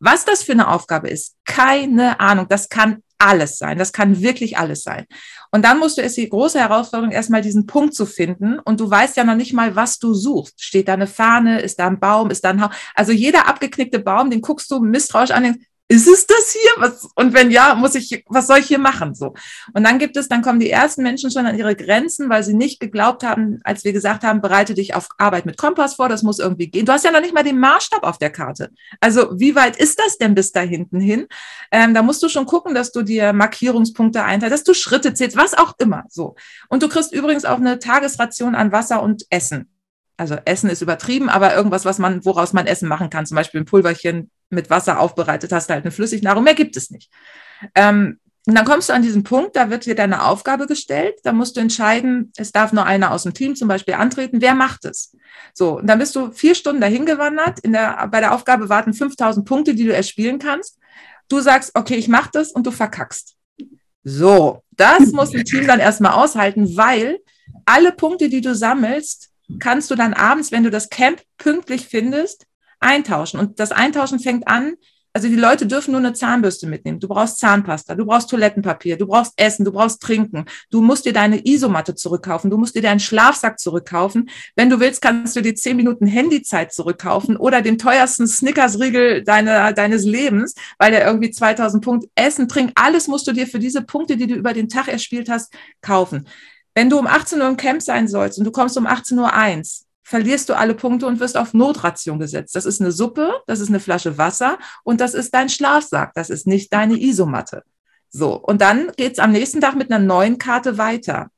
Was das für eine Aufgabe ist, keine Ahnung. Das kann alles sein. Das kann wirklich alles sein. Und dann musst du es die große Herausforderung, erstmal diesen Punkt zu finden. Und du weißt ja noch nicht mal, was du suchst. Steht da eine Fahne? Ist da ein Baum? Ist da ein Haus? Also jeder abgeknickte Baum, den guckst du misstrauisch an, denkst, ist es das hier? Was, und wenn ja, muss ich, was soll ich hier machen? So. Und dann gibt es, dann kommen die ersten Menschen schon an ihre Grenzen, weil sie nicht geglaubt haben, als wir gesagt haben, bereite dich auf Arbeit mit Kompass vor, das muss irgendwie gehen. Du hast ja noch nicht mal den Maßstab auf der Karte. Also wie weit ist das denn bis da hinten hin? Ähm, da musst du schon gucken, dass du dir Markierungspunkte einteilst, dass du Schritte zählst, was auch immer. So. Und du kriegst übrigens auch eine Tagesration an Wasser und Essen also Essen ist übertrieben, aber irgendwas, was man, woraus man Essen machen kann, zum Beispiel ein Pulverchen mit Wasser aufbereitet, hast halt eine Flüssignahrung, mehr gibt es nicht. Ähm, und dann kommst du an diesen Punkt, da wird dir deine Aufgabe gestellt, da musst du entscheiden, es darf nur einer aus dem Team zum Beispiel antreten, wer macht es? So, und dann bist du vier Stunden dahin gewandert, in der, bei der Aufgabe warten 5000 Punkte, die du erspielen kannst. Du sagst, okay, ich mach das und du verkackst. So, das muss ein Team dann erstmal aushalten, weil alle Punkte, die du sammelst, kannst du dann abends, wenn du das Camp pünktlich findest, eintauschen. Und das Eintauschen fängt an, also die Leute dürfen nur eine Zahnbürste mitnehmen. Du brauchst Zahnpasta, du brauchst Toilettenpapier, du brauchst Essen, du brauchst Trinken. Du musst dir deine Isomatte zurückkaufen, du musst dir deinen Schlafsack zurückkaufen. Wenn du willst, kannst du dir zehn Minuten Handyzeit zurückkaufen oder den teuersten Snickers-Riegel deine, deines Lebens, weil der irgendwie 2000 Punkte Essen, Trinken, alles musst du dir für diese Punkte, die du über den Tag erspielt hast, kaufen. Wenn du um 18 Uhr im Camp sein sollst und du kommst um 18.01 Uhr, verlierst du alle Punkte und wirst auf Notration gesetzt. Das ist eine Suppe, das ist eine Flasche Wasser und das ist dein Schlafsack, das ist nicht deine Isomatte. So, und dann geht's am nächsten Tag mit einer neuen Karte weiter.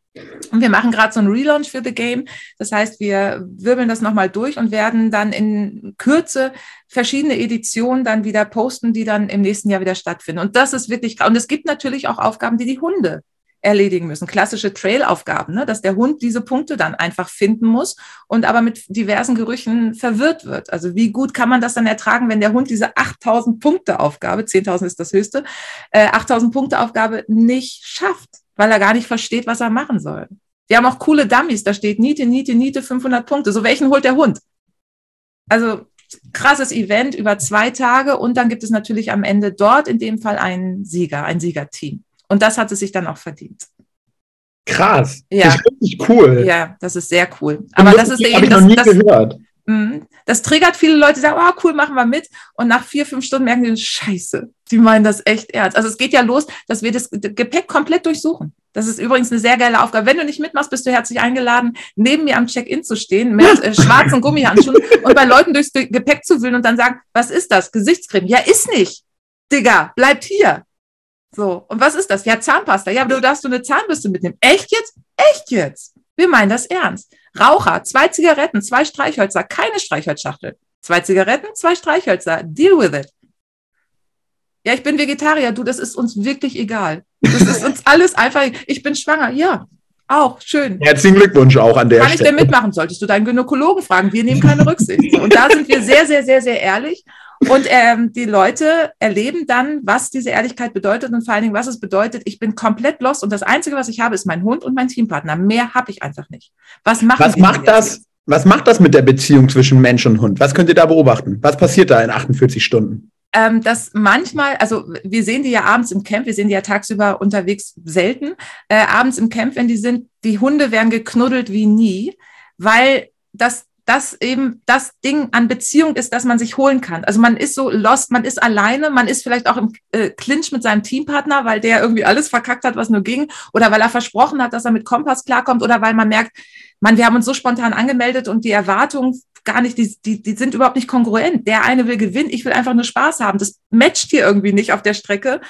Und wir machen gerade so einen Relaunch für The Game. Das heißt, wir wirbeln das nochmal durch und werden dann in Kürze verschiedene Editionen dann wieder posten, die dann im nächsten Jahr wieder stattfinden. Und das ist wirklich, und es gibt natürlich auch Aufgaben, die die Hunde erledigen müssen. Klassische Trail-Aufgaben, ne? dass der Hund diese Punkte dann einfach finden muss und aber mit diversen Gerüchen verwirrt wird. Also wie gut kann man das dann ertragen, wenn der Hund diese 8000 Punkte Aufgabe, 10.000 ist das höchste, äh, 8000 Punkte Aufgabe nicht schafft, weil er gar nicht versteht, was er machen soll. Wir haben auch coole Dummies, da steht Niete, Niete, Niete, 500 Punkte. So welchen holt der Hund? Also krasses Event über zwei Tage und dann gibt es natürlich am Ende dort in dem Fall einen Sieger, ein Siegerteam. Und das hat es sich dann auch verdient. Krass. Ja. Das ist richtig cool. Ja, das ist sehr cool. Aber das, das ist eben, ich noch nie das, gehört. Mhm. Das triggert viele Leute, die sagen, oh cool, machen wir mit. Und nach vier, fünf Stunden merken die, scheiße, die meinen das echt ernst. Also es geht ja los, dass wir das Gepäck komplett durchsuchen. Das ist übrigens eine sehr geile Aufgabe. Wenn du nicht mitmachst, bist du herzlich eingeladen, neben mir am Check-in zu stehen mit äh, schwarzen Gummihandschuhen und bei Leuten durchs Gepäck zu wühlen und dann sagen, was ist das? Gesichtscreme. Ja, ist nicht. Digga, bleibt hier. So, und was ist das? Ja, Zahnpasta. Ja, aber du darfst du eine Zahnbürste mitnehmen. Echt jetzt? Echt jetzt? Wir meinen das ernst. Raucher, zwei Zigaretten, zwei Streichhölzer, keine Streichholzschachtel. Zwei Zigaretten, zwei Streichhölzer. Deal with it. Ja, ich bin Vegetarier. Du, das ist uns wirklich egal. Das ist uns alles einfach. Ich bin schwanger. Ja, auch schön. Herzlichen Glückwunsch auch an der Kann Stelle. Kann ich denn mitmachen? Solltest du deinen Gynäkologen fragen? Wir nehmen keine Rücksicht. Und da sind wir sehr, sehr, sehr, sehr ehrlich. Und ähm, die Leute erleben dann, was diese Ehrlichkeit bedeutet und vor allen Dingen, was es bedeutet, ich bin komplett lost und das Einzige, was ich habe, ist mein Hund und mein Teampartner. Mehr habe ich einfach nicht. Was, was macht das? Was macht das mit der Beziehung zwischen Mensch und Hund? Was könnt ihr da beobachten? Was passiert da in 48 Stunden? ähm, dass manchmal, also wir sehen die ja abends im Camp, wir sehen die ja tagsüber unterwegs selten, äh, abends im Camp, wenn die sind, die Hunde werden geknuddelt wie nie, weil das das eben das Ding an Beziehung ist, das man sich holen kann. Also man ist so lost, man ist alleine, man ist vielleicht auch im äh, Clinch mit seinem Teampartner, weil der irgendwie alles verkackt hat, was nur ging, oder weil er versprochen hat, dass er mit Kompass klarkommt, oder weil man merkt, man, wir haben uns so spontan angemeldet und die Erwartungen gar nicht, die, die, die sind überhaupt nicht kongruent. Der eine will gewinnen, ich will einfach nur Spaß haben. Das matcht hier irgendwie nicht auf der Strecke.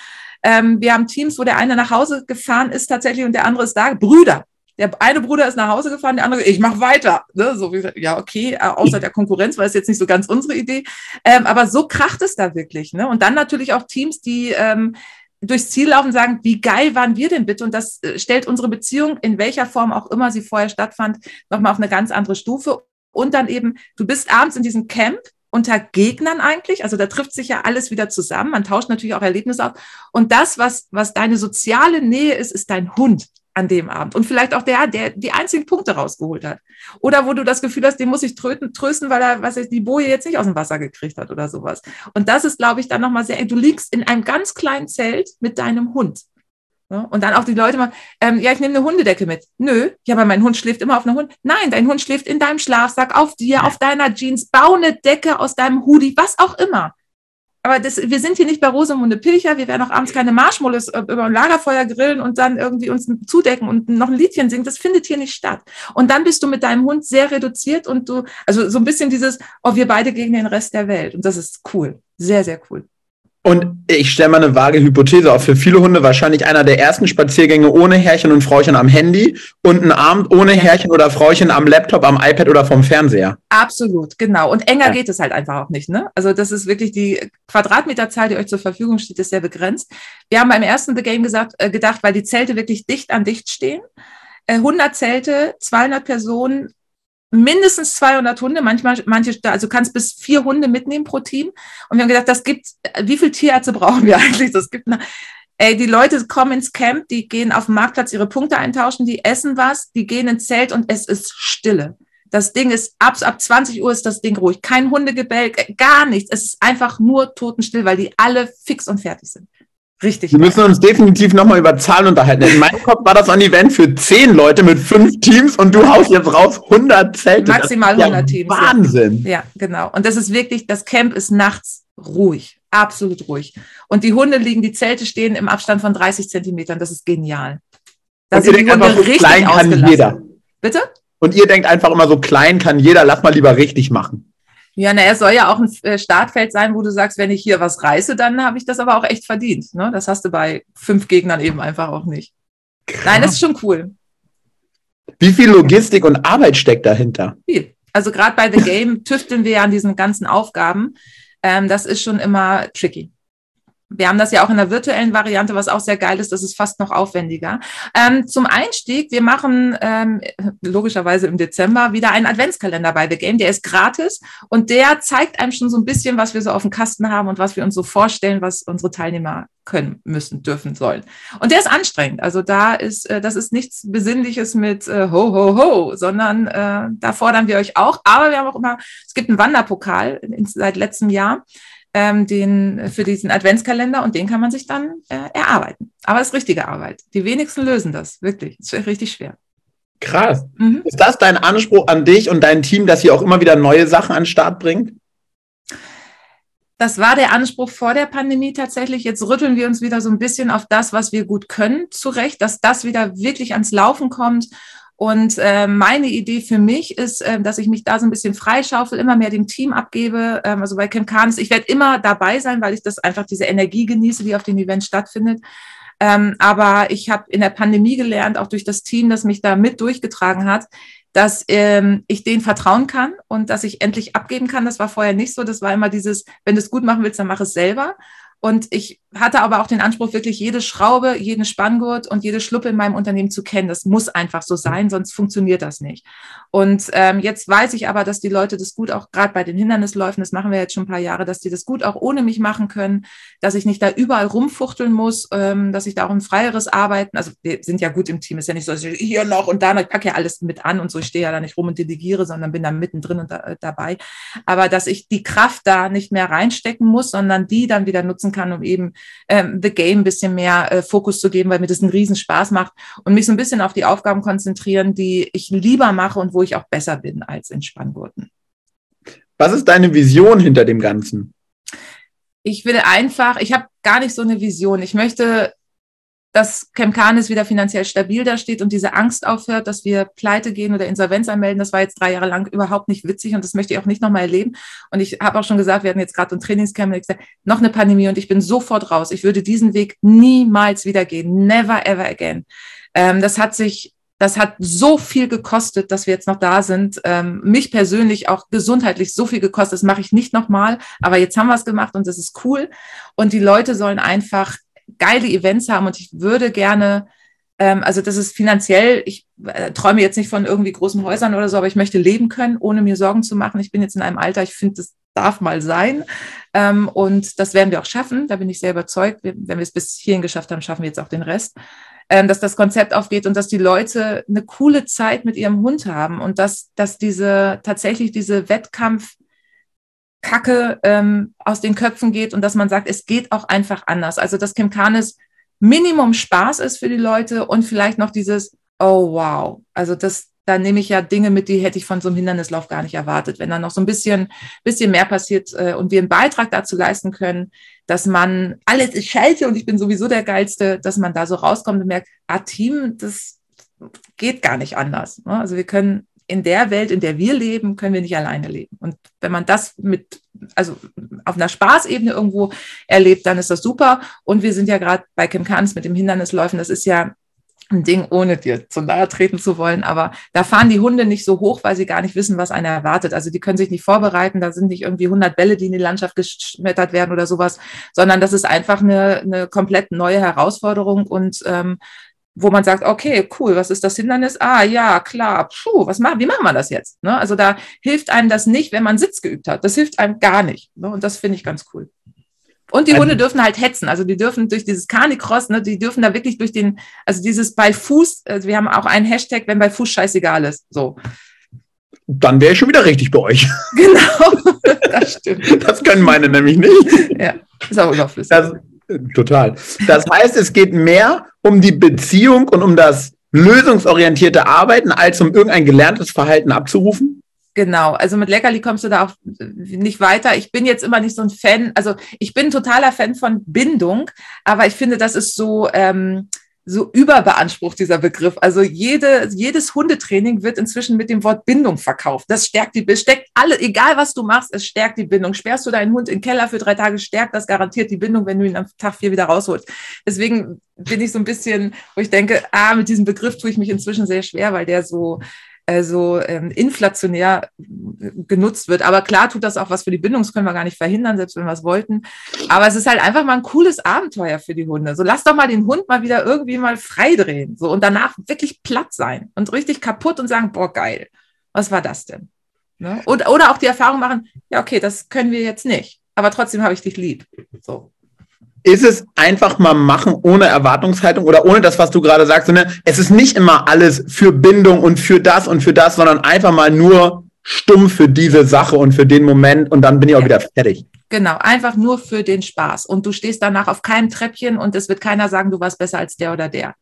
Ähm, wir haben Teams, wo der eine nach Hause gefahren ist tatsächlich und der andere ist da. Brüder, der eine Bruder ist nach Hause gefahren, der andere, ich mache weiter. Ne? So wie, ja, okay, äh, außer der Konkurrenz, weil es jetzt nicht so ganz unsere Idee. Ähm, aber so kracht es da wirklich. Ne? Und dann natürlich auch Teams, die ähm, durchs Ziel laufen sagen, wie geil waren wir denn bitte? Und das äh, stellt unsere Beziehung, in welcher Form auch immer sie vorher stattfand, nochmal auf eine ganz andere Stufe. Und dann eben, du bist abends in diesem Camp unter Gegnern eigentlich. Also da trifft sich ja alles wieder zusammen. Man tauscht natürlich auch Erlebnisse auf. Und das, was, was deine soziale Nähe ist, ist dein Hund an dem Abend. Und vielleicht auch der, der die einzigen Punkte rausgeholt hat. Oder wo du das Gefühl hast, den muss ich tröten, trösten, weil er, was ich, die Boje jetzt nicht aus dem Wasser gekriegt hat oder sowas. Und das ist, glaube ich, dann nochmal sehr, du liegst in einem ganz kleinen Zelt mit deinem Hund. Ja, und dann auch die Leute mal, ähm, ja, ich nehme eine Hundedecke mit. Nö, ja, aber mein Hund schläft immer auf einer Hund. Nein, dein Hund schläft in deinem Schlafsack, auf dir, auf deiner Jeans, bau eine Decke aus deinem Hoodie, was auch immer aber das, wir sind hier nicht bei Rosamunde Pilcher, wir werden auch abends keine Marshmallows äh, über ein Lagerfeuer grillen und dann irgendwie uns zudecken und noch ein Liedchen singen. Das findet hier nicht statt. Und dann bist du mit deinem Hund sehr reduziert und du, also so ein bisschen dieses, oh, wir beide gegen den Rest der Welt. Und das ist cool. Sehr, sehr cool. Und ich stelle mal eine vage Hypothese auf. Für viele Hunde wahrscheinlich einer der ersten Spaziergänge ohne Herrchen und Frauchen am Handy und ein Abend ohne Herrchen oder Frauchen am Laptop, am iPad oder vom Fernseher. Absolut, genau. Und enger ja. geht es halt einfach auch nicht. Ne? Also das ist wirklich die Quadratmeterzahl, die euch zur Verfügung steht, ist sehr begrenzt. Wir haben beim ersten The Game gesagt, äh, gedacht, weil die Zelte wirklich dicht an dicht stehen. 100 äh, Zelte, 200 Personen, mindestens 200 Hunde, manchmal, manche, also kannst bis vier Hunde mitnehmen pro Team. Und wir haben gedacht, das gibt, wie viele Tierärzte brauchen wir eigentlich? Das gibt eine, ey, die Leute kommen ins Camp, die gehen auf dem Marktplatz ihre Punkte eintauschen, die essen was, die gehen ins Zelt und es ist Stille. Das Ding ist, ab, ab 20 Uhr ist das Ding ruhig. Kein Hundegebell, gar nichts. Es ist einfach nur totenstill, weil die alle fix und fertig sind. Richtig. Wir müssen uns definitiv nochmal über Zahlen unterhalten. In meinem Kopf war das ein Event für zehn Leute mit fünf Teams und du haust jetzt raus 100 Zelte. Maximal 100 ja Teams. Wahnsinn. Ja. ja, genau. Und das ist wirklich, das Camp ist nachts ruhig. Absolut ruhig. Und die Hunde liegen, die Zelte stehen im Abstand von 30 Zentimetern. Das ist genial. Da und sind die Hunde so richtig klein kann jeder. Bitte? Und ihr denkt einfach immer so klein kann jeder, lass mal lieber richtig machen. Ja, na, es soll ja auch ein äh, Startfeld sein, wo du sagst, wenn ich hier was reiße, dann habe ich das aber auch echt verdient. Ne? Das hast du bei fünf Gegnern eben einfach auch nicht. Krass. Nein, das ist schon cool. Wie viel Logistik und Arbeit steckt dahinter? Viel. Also gerade bei The Game tüfteln wir ja an diesen ganzen Aufgaben. Ähm, das ist schon immer tricky. Wir haben das ja auch in der virtuellen Variante, was auch sehr geil ist. Das ist fast noch aufwendiger. Ähm, zum Einstieg, wir machen ähm, logischerweise im Dezember wieder einen Adventskalender bei The Game. Der ist gratis und der zeigt einem schon so ein bisschen, was wir so auf dem Kasten haben und was wir uns so vorstellen, was unsere Teilnehmer können, müssen, dürfen, sollen. Und der ist anstrengend. Also da ist, äh, das ist nichts Besinnliches mit äh, ho, ho, ho, sondern äh, da fordern wir euch auch. Aber wir haben auch immer, es gibt einen Wanderpokal in, seit letztem Jahr ähm, den, für diesen Adventskalender und den kann man sich dann äh, erarbeiten. Aber es ist richtige Arbeit. Die wenigsten lösen das, wirklich. Es ist richtig schwer. Krass. Mhm. Ist das dein Anspruch an dich und dein Team, dass ihr auch immer wieder neue Sachen an den Start bringt? Das war der Anspruch vor der Pandemie tatsächlich. Jetzt rütteln wir uns wieder so ein bisschen auf das, was wir gut können, zurecht, dass das wieder wirklich ans Laufen kommt und äh, meine Idee für mich ist, äh, dass ich mich da so ein bisschen freischaufel, immer mehr dem Team abgebe. Ähm, also bei Camp Canis, ich werde immer dabei sein, weil ich das einfach diese Energie genieße, die auf den Events stattfindet. Ähm, aber ich habe in der Pandemie gelernt, auch durch das Team, das mich da mit durchgetragen hat, dass ähm, ich denen vertrauen kann und dass ich endlich abgeben kann. Das war vorher nicht so. Das war immer dieses, wenn du es gut machen willst, dann mach es selber. Und ich hatte aber auch den Anspruch, wirklich jede Schraube, jeden Spanngurt und jede Schluppe in meinem Unternehmen zu kennen. Das muss einfach so sein, sonst funktioniert das nicht. Und ähm, jetzt weiß ich aber, dass die Leute das gut auch gerade bei den Hindernisläufen, das machen wir jetzt schon ein paar Jahre, dass die das gut auch ohne mich machen können, dass ich nicht da überall rumfuchteln muss, ähm, dass ich da auch ein freieres Arbeiten, also wir sind ja gut im Team, ist ja nicht so, dass ich hier noch und da, ich packe ja alles mit an und so, ich stehe ja da nicht rum und delegiere, sondern bin da mittendrin und da, äh, dabei. Aber dass ich die Kraft da nicht mehr reinstecken muss, sondern die dann wieder nutzen kann, um eben ähm, The Game ein bisschen mehr äh, Fokus zu geben, weil mir das einen riesen Spaß macht und mich so ein bisschen auf die Aufgaben konzentrieren, die ich lieber mache und wo ich auch besser bin als in Spanngurten. Was ist deine Vision hinter dem Ganzen? Ich will einfach, ich habe gar nicht so eine Vision. Ich möchte dass Chemcanis wieder finanziell stabil da steht und diese Angst aufhört, dass wir pleite gehen oder Insolvenz anmelden. Das war jetzt drei Jahre lang überhaupt nicht witzig und das möchte ich auch nicht nochmal erleben. Und ich habe auch schon gesagt, wir hatten jetzt gerade ein Trainingscamp, und gesagt, noch eine Pandemie und ich bin sofort raus. Ich würde diesen Weg niemals wieder gehen. Never ever again. Ähm, das hat sich das hat so viel gekostet, dass wir jetzt noch da sind. Ähm, mich persönlich auch gesundheitlich so viel gekostet. Das mache ich nicht nochmal. Aber jetzt haben wir es gemacht und das ist cool. Und die Leute sollen einfach geile Events haben und ich würde gerne, ähm, also das ist finanziell, ich äh, träume jetzt nicht von irgendwie großen Häusern oder so, aber ich möchte leben können, ohne mir Sorgen zu machen. Ich bin jetzt in einem Alter, ich finde, das darf mal sein. Ähm, und das werden wir auch schaffen, da bin ich sehr überzeugt. Wenn wir es bis hierhin geschafft haben, schaffen wir jetzt auch den Rest. Ähm, dass das Konzept aufgeht und dass die Leute eine coole Zeit mit ihrem Hund haben und dass, dass diese tatsächlich diese Wettkampf Kacke ähm, aus den Köpfen geht und dass man sagt, es geht auch einfach anders. Also dass Kimkanis Minimum Spaß ist für die Leute und vielleicht noch dieses, oh wow, also das, da nehme ich ja Dinge mit, die hätte ich von so einem Hindernislauf gar nicht erwartet. Wenn dann noch so ein bisschen, bisschen mehr passiert äh, und wir einen Beitrag dazu leisten können, dass man alles ist scheiße und ich bin sowieso der Geilste, dass man da so rauskommt und merkt, ah, Team, das geht gar nicht anders. Ne? Also wir können in der Welt, in der wir leben, können wir nicht alleine leben. Und wenn man das mit, also auf einer Spaßebene irgendwo erlebt, dann ist das super. Und wir sind ja gerade bei Kim Kans mit dem Hindernisläufen, das ist ja ein Ding, ohne dir zu nahe treten zu wollen. Aber da fahren die Hunde nicht so hoch, weil sie gar nicht wissen, was einer erwartet. Also die können sich nicht vorbereiten. Da sind nicht irgendwie 100 Bälle, die in die Landschaft geschmettert werden oder sowas, sondern das ist einfach eine, eine komplett neue Herausforderung und ähm, wo man sagt, okay, cool, was ist das Hindernis? Ah, ja, klar, puh, was machen, wie machen wir das jetzt? Ne? Also da hilft einem das nicht, wenn man Sitz geübt hat. Das hilft einem gar nicht. Ne? Und das finde ich ganz cool. Und die Hunde dürfen halt hetzen. Also die dürfen durch dieses Carnicross, ne, die dürfen da wirklich durch den, also dieses bei Fuß, also wir haben auch einen Hashtag, wenn bei Fuß scheißegal ist. So. Dann wäre ich schon wieder richtig bei euch. Genau, das stimmt. Das können meine nämlich nicht. Ja, ist auch überflüssig. Das, Total. Das heißt, es geht mehr um die Beziehung und um das lösungsorientierte Arbeiten, als um irgendein gelerntes Verhalten abzurufen? Genau, also mit Leckerli kommst du da auch nicht weiter. Ich bin jetzt immer nicht so ein Fan, also ich bin totaler Fan von Bindung, aber ich finde, das ist so, ähm, so überbeansprucht, dieser Begriff. Also jede, jedes Hundetraining wird inzwischen mit dem Wort Bindung verkauft. Das stärkt die, steckt alle, egal was du machst, es stärkt die Bindung. Sperrst du deinen Hund in den Keller für drei Tage, stärkt das garantiert die Bindung, wenn du ihn am Tag vier wieder rausholst. Deswegen bin ich so ein bisschen, wo ich denke, ah, mit diesem Begriff tue ich mich inzwischen sehr schwer, weil der so, also ähm, inflationär genutzt wird. Aber klar tut das auch was für die Bindung, das können wir gar nicht verhindern, selbst wenn wir es wollten. Aber es ist halt einfach mal ein cooles Abenteuer für die Hunde. So lass doch mal den Hund mal wieder irgendwie mal freidrehen. So und danach wirklich platt sein und richtig kaputt und sagen, boah, geil. Was war das denn? Ne? Und, oder auch die Erfahrung machen, ja, okay, das können wir jetzt nicht. Aber trotzdem habe ich dich lieb. So ist es einfach mal machen ohne Erwartungshaltung oder ohne das, was du gerade sagst. Sondern es ist nicht immer alles für Bindung und für das und für das, sondern einfach mal nur stumm für diese Sache und für den Moment und dann bin ich auch ja. wieder fertig. Genau, einfach nur für den Spaß. Und du stehst danach auf keinem Treppchen und es wird keiner sagen, du warst besser als der oder der.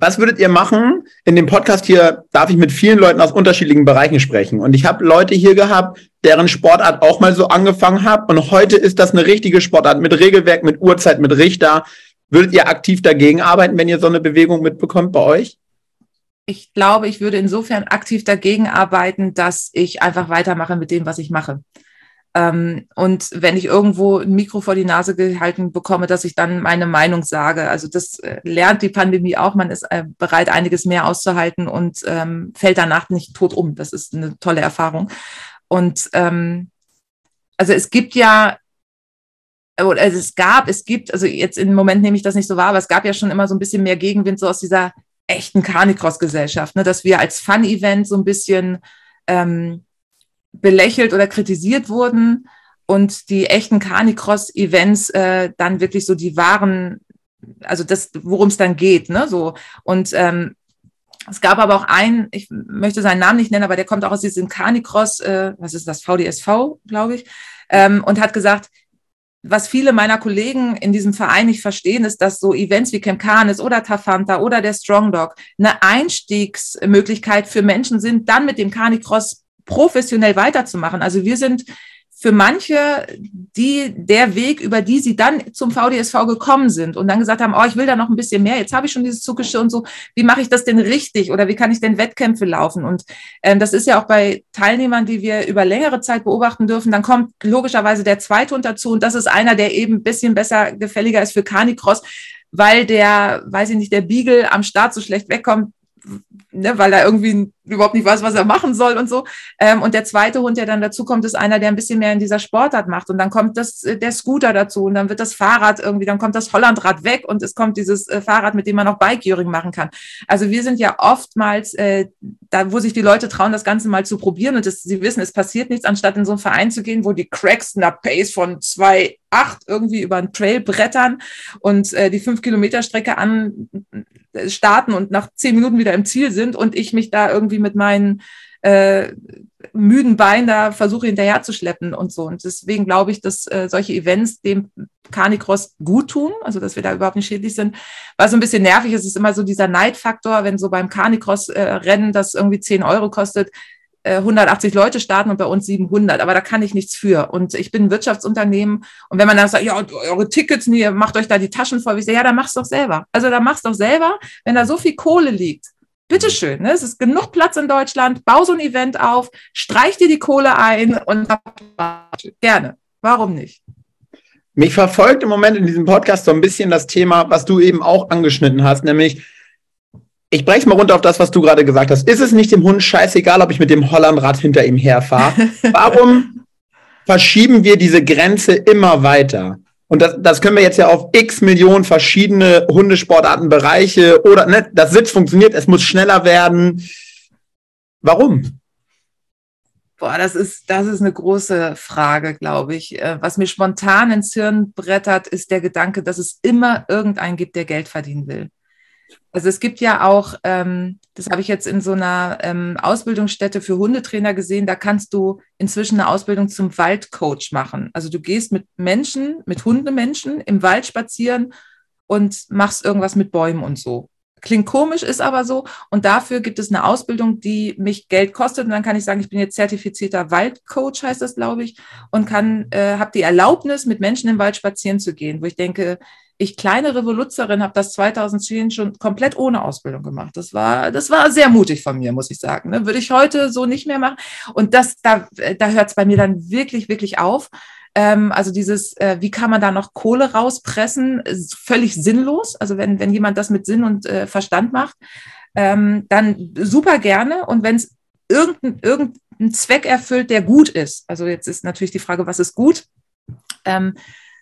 Was würdet ihr machen? In dem Podcast hier darf ich mit vielen Leuten aus unterschiedlichen Bereichen sprechen. Und ich habe Leute hier gehabt, deren Sportart auch mal so angefangen habe. Und heute ist das eine richtige Sportart mit Regelwerk, mit Uhrzeit, mit Richter. Würdet ihr aktiv dagegen arbeiten, wenn ihr so eine Bewegung mitbekommt bei euch? Ich glaube, ich würde insofern aktiv dagegen arbeiten, dass ich einfach weitermache mit dem, was ich mache. Ähm, und wenn ich irgendwo ein Mikro vor die Nase gehalten bekomme, dass ich dann meine Meinung sage. Also das äh, lernt die Pandemie auch. Man ist äh, bereit, einiges mehr auszuhalten und ähm, fällt danach nicht tot um. Das ist eine tolle Erfahrung. Und ähm, also es gibt ja also es gab, es gibt, also jetzt im Moment nehme ich das nicht so wahr, aber es gab ja schon immer so ein bisschen mehr Gegenwind so aus dieser echten Carnicross-Gesellschaft, ne, dass wir als Fun-Event so ein bisschen ähm, belächelt oder kritisiert wurden und die echten Carnicross-Events äh, dann wirklich so die wahren, also das, worum es dann geht, ne, so. Und ähm, es gab aber auch einen, ich möchte seinen Namen nicht nennen, aber der kommt auch aus diesem Carnicross, äh, was ist das, VDSV, glaube ich, ähm, und hat gesagt, was viele meiner Kollegen in diesem Verein nicht verstehen, ist, dass so Events wie Camp Canis oder Tafanta oder der Strong Dog eine Einstiegsmöglichkeit für Menschen sind, dann mit dem Carnicross professionell weiterzumachen. Also wir sind für manche die, der Weg, über die sie dann zum VDSV gekommen sind und dann gesagt haben, oh, ich will da noch ein bisschen mehr, jetzt habe ich schon dieses Zugeschirr und so, wie mache ich das denn richtig oder wie kann ich denn Wettkämpfe laufen? Und ähm, das ist ja auch bei Teilnehmern, die wir über längere Zeit beobachten dürfen, dann kommt logischerweise der zweite Hund dazu und das ist einer, der eben ein bisschen besser, gefälliger ist für Canicross, weil der, weiß ich nicht, der Beagle am Start so schlecht wegkommt, ne, weil er irgendwie überhaupt nicht weiß, was er machen soll und so. Ähm, und der zweite Hund, der dann dazu kommt, ist einer, der ein bisschen mehr in dieser Sportart macht. Und dann kommt das, äh, der Scooter dazu und dann wird das Fahrrad irgendwie, dann kommt das Hollandrad weg und es kommt dieses äh, Fahrrad, mit dem man auch Bikejuring machen kann. Also wir sind ja oftmals äh, da, wo sich die Leute trauen, das Ganze mal zu probieren und das, sie wissen, es passiert nichts, anstatt in so einen Verein zu gehen, wo die Cracks einer Pace von zwei acht irgendwie über einen Trail brettern und äh, die fünf Kilometer Strecke an äh, starten und nach zehn Minuten wieder im Ziel sind und ich mich da irgendwie mit meinen äh, müden Beinen da versuche hinterher zu schleppen und so. Und deswegen glaube ich, dass äh, solche Events dem Carnicross gut tun, also dass wir da überhaupt nicht schädlich sind. Was so ein bisschen nervig ist, ist immer so dieser Neidfaktor, wenn so beim Carnicross-Rennen äh, das irgendwie 10 Euro kostet, 180 äh, Leute starten und bei uns 700, aber da kann ich nichts für. Und ich bin ein Wirtschaftsunternehmen und wenn man dann sagt, ja, eure Tickets, nee, macht euch da die Taschen voll, ich sage, ja, dann mach's doch selber. Also dann mach's doch selber, wenn da so viel Kohle liegt. Bitteschön, ne? es ist genug Platz in Deutschland, bau so ein Event auf, streich dir die Kohle ein und gerne. Warum nicht? Mich verfolgt im Moment in diesem Podcast so ein bisschen das Thema, was du eben auch angeschnitten hast, nämlich ich breche mal runter auf das, was du gerade gesagt hast. Ist es nicht dem Hund scheißegal, ob ich mit dem Hollandrad hinter ihm herfahre? Warum verschieben wir diese Grenze immer weiter? Und das, das können wir jetzt ja auf x Millionen verschiedene Hundesportarten, Bereiche oder ne, das Sitz funktioniert, es muss schneller werden. Warum? Boah, das ist, das ist eine große Frage, glaube ich. Äh, was mir spontan ins Hirn brettert, ist der Gedanke, dass es immer irgendeinen gibt, der Geld verdienen will. Also es gibt ja auch, ähm, das habe ich jetzt in so einer ähm, Ausbildungsstätte für Hundetrainer gesehen, da kannst du inzwischen eine Ausbildung zum Waldcoach machen. Also du gehst mit Menschen, mit Hundemenschen im Wald spazieren und machst irgendwas mit Bäumen und so. Klingt komisch, ist aber so. Und dafür gibt es eine Ausbildung, die mich Geld kostet. Und dann kann ich sagen, ich bin jetzt zertifizierter Waldcoach, heißt das, glaube ich, und kann, äh, habe die Erlaubnis, mit Menschen im Wald spazieren zu gehen, wo ich denke, ich kleine Revoluzerin habe das 2010 schon komplett ohne Ausbildung gemacht. Das war, das war sehr mutig von mir, muss ich sagen. Ne? Würde ich heute so nicht mehr machen. Und das, da, da hört es bei mir dann wirklich, wirklich auf. Ähm, also dieses, äh, wie kann man da noch Kohle rauspressen, völlig sinnlos. Also wenn, wenn jemand das mit Sinn und äh, Verstand macht, ähm, dann super gerne. Und wenn es irgendein, irgendein Zweck erfüllt, der gut ist. Also jetzt ist natürlich die Frage, was ist gut? Ähm,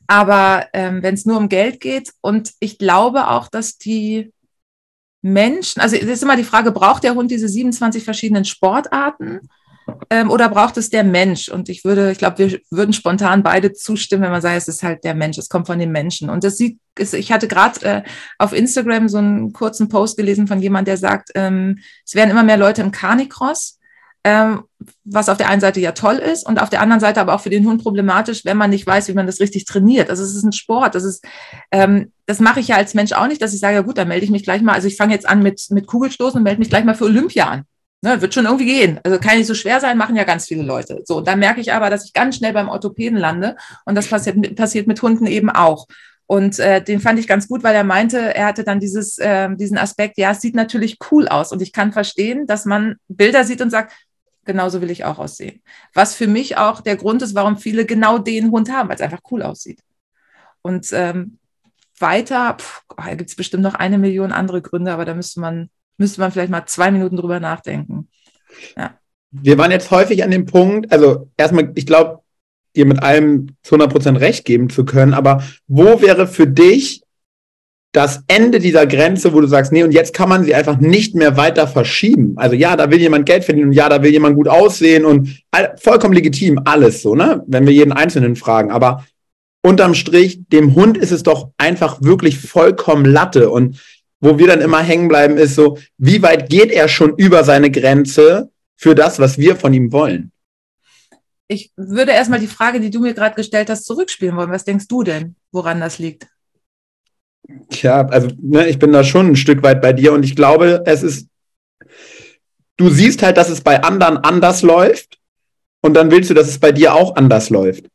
aber ähm, wenn es nur um Geld geht und ich glaube auch, dass die Menschen, also es ist immer die Frage, braucht der Hund diese 27 verschiedenen Sportarten ähm, oder braucht es der Mensch? Und ich würde, ich glaube, wir würden spontan beide zustimmen, wenn man sagt, es ist halt der Mensch, es kommt von dem Menschen. Und das sieht, ich hatte gerade äh, auf Instagram so einen kurzen Post gelesen von jemand, der sagt, ähm, es werden immer mehr Leute im Carnicross ähm, was auf der einen Seite ja toll ist und auf der anderen Seite aber auch für den Hund problematisch, wenn man nicht weiß, wie man das richtig trainiert. Also es ist ein Sport, das ist, ähm, das mache ich ja als Mensch auch nicht, dass ich sage, ja gut, dann melde ich mich gleich mal, also ich fange jetzt an mit, mit Kugelstoßen und melde mich gleich mal für Olympia an. Ne, wird schon irgendwie gehen. Also kann nicht so schwer sein, machen ja ganz viele Leute. So, dann merke ich aber, dass ich ganz schnell beim Orthopäden lande und das passiert, passiert mit Hunden eben auch. Und äh, den fand ich ganz gut, weil er meinte, er hatte dann dieses, äh, diesen Aspekt, ja, es sieht natürlich cool aus. Und ich kann verstehen, dass man Bilder sieht und sagt, genauso will ich auch aussehen. Was für mich auch der Grund ist, warum viele genau den Hund haben, weil es einfach cool aussieht. Und ähm, weiter, da gibt es bestimmt noch eine Million andere Gründe, aber da müsste man, müsste man vielleicht mal zwei Minuten drüber nachdenken. Ja. Wir waren jetzt häufig an dem Punkt, also erstmal, ich glaube, dir mit allem zu 100% recht geben zu können, aber wo wäre für dich das Ende dieser Grenze, wo du sagst, nee, und jetzt kann man sie einfach nicht mehr weiter verschieben. Also ja, da will jemand Geld verdienen und ja, da will jemand gut aussehen und vollkommen legitim alles so, ne? Wenn wir jeden Einzelnen fragen. Aber unterm Strich, dem Hund ist es doch einfach wirklich vollkommen Latte. Und wo wir dann immer hängen bleiben, ist so, wie weit geht er schon über seine Grenze für das, was wir von ihm wollen? Ich würde erstmal die Frage, die du mir gerade gestellt hast, zurückspielen wollen. Was denkst du denn, woran das liegt? Tja, also ne, ich bin da schon ein Stück weit bei dir und ich glaube, es ist, du siehst halt, dass es bei anderen anders läuft und dann willst du, dass es bei dir auch anders läuft.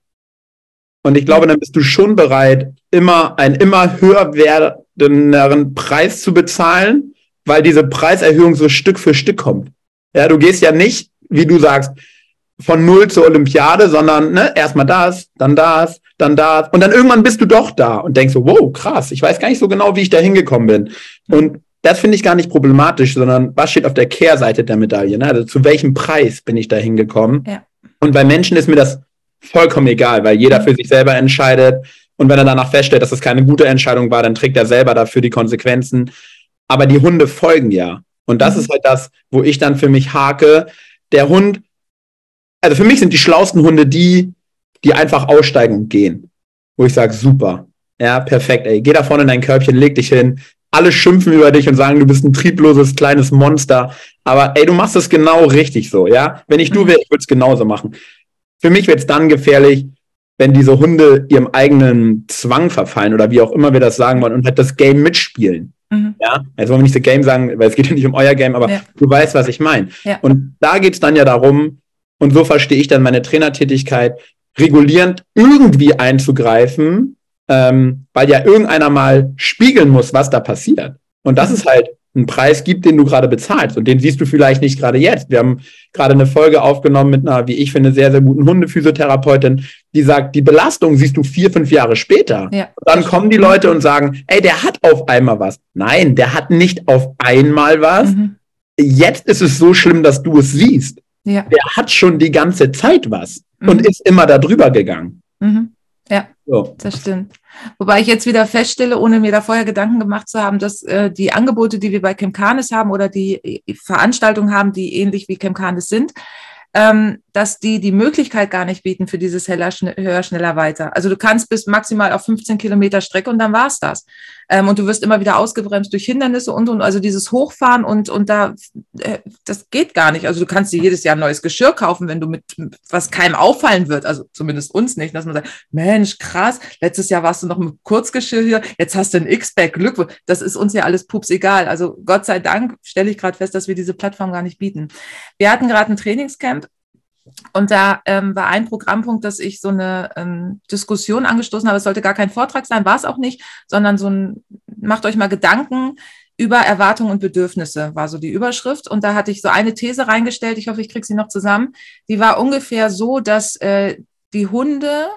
Und ich glaube, dann bist du schon bereit, immer einen immer höher werdenderen Preis zu bezahlen, weil diese Preiserhöhung so Stück für Stück kommt. Ja, du gehst ja nicht, wie du sagst, von null zur Olympiade, sondern ne, erstmal das, dann das, dann das. Und dann irgendwann bist du doch da und denkst so, wow, krass, ich weiß gar nicht so genau, wie ich da hingekommen bin. Und das finde ich gar nicht problematisch, sondern was steht auf der Kehrseite der Medaille? Ne? Also zu welchem Preis bin ich da hingekommen? Ja. Und bei Menschen ist mir das vollkommen egal, weil jeder für sich selber entscheidet. Und wenn er danach feststellt, dass das keine gute Entscheidung war, dann trägt er selber dafür die Konsequenzen. Aber die Hunde folgen ja. Und das mhm. ist halt das, wo ich dann für mich hake. Der Hund also für mich sind die schlausten Hunde die, die einfach aussteigen und gehen. Wo ich sage, super, ja, perfekt, ey, geh da vorne in dein Körbchen, leg dich hin. Alle schimpfen über dich und sagen, du bist ein triebloses kleines Monster. Aber ey, du machst es genau richtig so, ja. Wenn ich du mhm. wäre, ich würde es genauso machen. Für mich wird es dann gefährlich, wenn diese Hunde ihrem eigenen Zwang verfallen oder wie auch immer wir das sagen wollen und halt das Game mitspielen. Mhm. Ja, also wollen wir nicht das Game sagen, weil es geht ja nicht um euer Game, aber ja. du weißt, was ich meine. Ja. Und da geht es dann ja darum, und so verstehe ich dann meine Trainertätigkeit, regulierend irgendwie einzugreifen, ähm, weil ja irgendeiner mal spiegeln muss, was da passiert. Und das ist halt ein Preis gibt, den du gerade bezahlst. Und den siehst du vielleicht nicht gerade jetzt. Wir haben gerade eine Folge aufgenommen mit einer, wie ich finde, sehr, sehr guten Hundephysiotherapeutin, die sagt, die Belastung siehst du vier, fünf Jahre später. Ja. Dann kommen die Leute und sagen, ey, der hat auf einmal was. Nein, der hat nicht auf einmal was. Mhm. Jetzt ist es so schlimm, dass du es siehst. Ja. Der hat schon die ganze Zeit was mhm. und ist immer da drüber gegangen. Mhm. Ja, so. das stimmt. Wobei ich jetzt wieder feststelle, ohne mir da vorher Gedanken gemacht zu haben, dass äh, die Angebote, die wir bei Chemcanis haben oder die äh, Veranstaltungen haben, die ähnlich wie Chemcanis sind, ähm, dass die die Möglichkeit gar nicht bieten für dieses heller, schn höher, schneller, weiter. Also du kannst bis maximal auf 15 Kilometer Strecke und dann war's das. Ähm, und du wirst immer wieder ausgebremst durch Hindernisse und, und also dieses Hochfahren und, und da, äh, das geht gar nicht. Also du kannst dir jedes Jahr ein neues Geschirr kaufen, wenn du mit, was keinem auffallen wird, also zumindest uns nicht, dass man sagt, Mensch, krass, letztes Jahr warst du noch mit Kurzgeschirr hier, jetzt hast du ein X-Back, Glückwunsch. Das ist uns ja alles pups egal. Also Gott sei Dank stelle ich gerade fest, dass wir diese Plattform gar nicht bieten. Wir hatten gerade ein Trainingscamp und da ähm, war ein Programmpunkt, dass ich so eine ähm, Diskussion angestoßen habe. Es sollte gar kein Vortrag sein, war es auch nicht, sondern so ein, macht euch mal Gedanken über Erwartungen und Bedürfnisse, war so die Überschrift. Und da hatte ich so eine These reingestellt, ich hoffe, ich kriege sie noch zusammen. Die war ungefähr so, dass äh, die Hunde,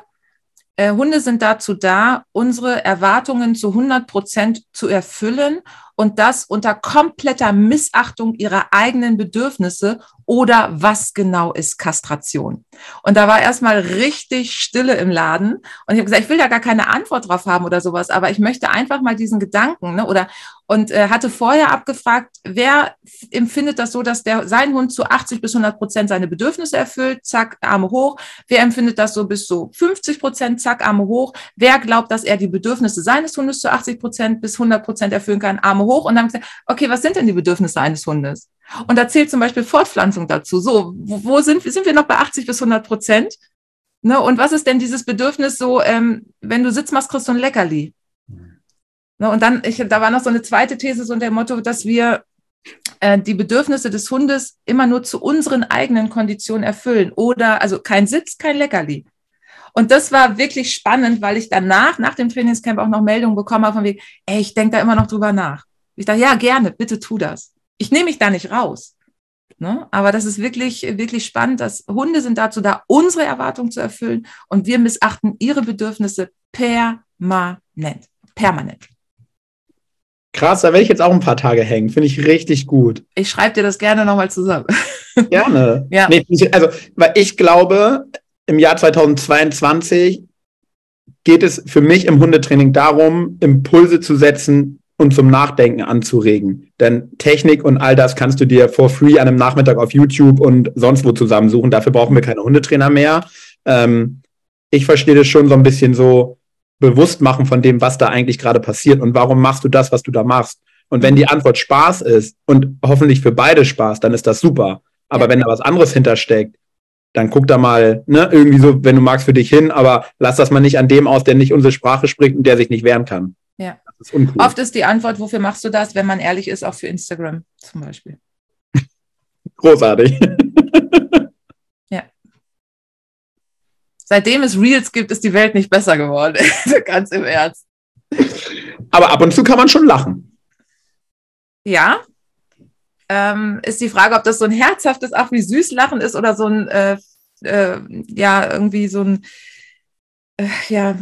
äh, Hunde sind dazu da, unsere Erwartungen zu 100 Prozent zu erfüllen und das unter kompletter Missachtung ihrer eigenen Bedürfnisse oder was genau ist Kastration? Und da war erstmal richtig Stille im Laden und ich habe gesagt, ich will da gar keine Antwort drauf haben oder sowas, aber ich möchte einfach mal diesen Gedanken ne, oder und äh, hatte vorher abgefragt, wer empfindet das so, dass der sein Hund zu 80 bis 100 Prozent seine Bedürfnisse erfüllt, zack, Arme hoch. Wer empfindet das so bis zu 50 Prozent, zack, Arme hoch. Wer glaubt, dass er die Bedürfnisse seines Hundes zu 80 Prozent bis 100 Prozent erfüllen kann, Arme hoch. Und dann gesagt, okay, was sind denn die Bedürfnisse eines Hundes? Und da zählt zum Beispiel Fortpflanzung dazu. So, wo sind, sind wir noch bei 80 bis 100 Prozent? Ne, und was ist denn dieses Bedürfnis so, ähm, wenn du Sitz machst, kriegst du ein Leckerli? Ne, und dann, ich, da war noch so eine zweite These, so dem Motto, dass wir äh, die Bedürfnisse des Hundes immer nur zu unseren eigenen Konditionen erfüllen. Oder, also kein Sitz, kein Leckerli. Und das war wirklich spannend, weil ich danach, nach dem Trainingscamp auch noch Meldungen bekommen habe von wegen, ey, ich denke da immer noch drüber nach. Ich dachte, ja, gerne, bitte tu das ich nehme mich da nicht raus. Ne? Aber das ist wirklich, wirklich spannend, dass Hunde sind dazu da, unsere Erwartungen zu erfüllen und wir missachten ihre Bedürfnisse permanent. Permanent. Krass, da werde ich jetzt auch ein paar Tage hängen. Finde ich richtig gut. Ich schreibe dir das gerne nochmal zusammen. Gerne. ja. Nee, also, weil ich glaube, im Jahr 2022 geht es für mich im Hundetraining darum, Impulse zu setzen und zum Nachdenken anzuregen. Denn Technik und all das kannst du dir for free an einem Nachmittag auf YouTube und sonst wo zusammensuchen. Dafür brauchen wir keine Hundetrainer mehr. Ähm, ich verstehe das schon so ein bisschen so bewusst machen von dem, was da eigentlich gerade passiert und warum machst du das, was du da machst. Und wenn die Antwort Spaß ist und hoffentlich für beide Spaß, dann ist das super. Aber ja. wenn da was anderes hintersteckt, dann guck da mal, ne, irgendwie so, wenn du magst, für dich hin, aber lass das mal nicht an dem aus, der nicht unsere Sprache spricht und der sich nicht wehren kann. Ja. Ist Oft ist die Antwort, wofür machst du das, wenn man ehrlich ist, auch für Instagram zum Beispiel. Großartig. Seitdem es Reels gibt, ist die Welt nicht besser geworden. Ganz im Ernst. Aber ab und zu kann man schon lachen. Ja, ähm, ist die Frage, ob das so ein herzhaftes, ach wie süß Lachen ist oder so ein, äh, äh, ja, irgendwie so ein, äh, ja,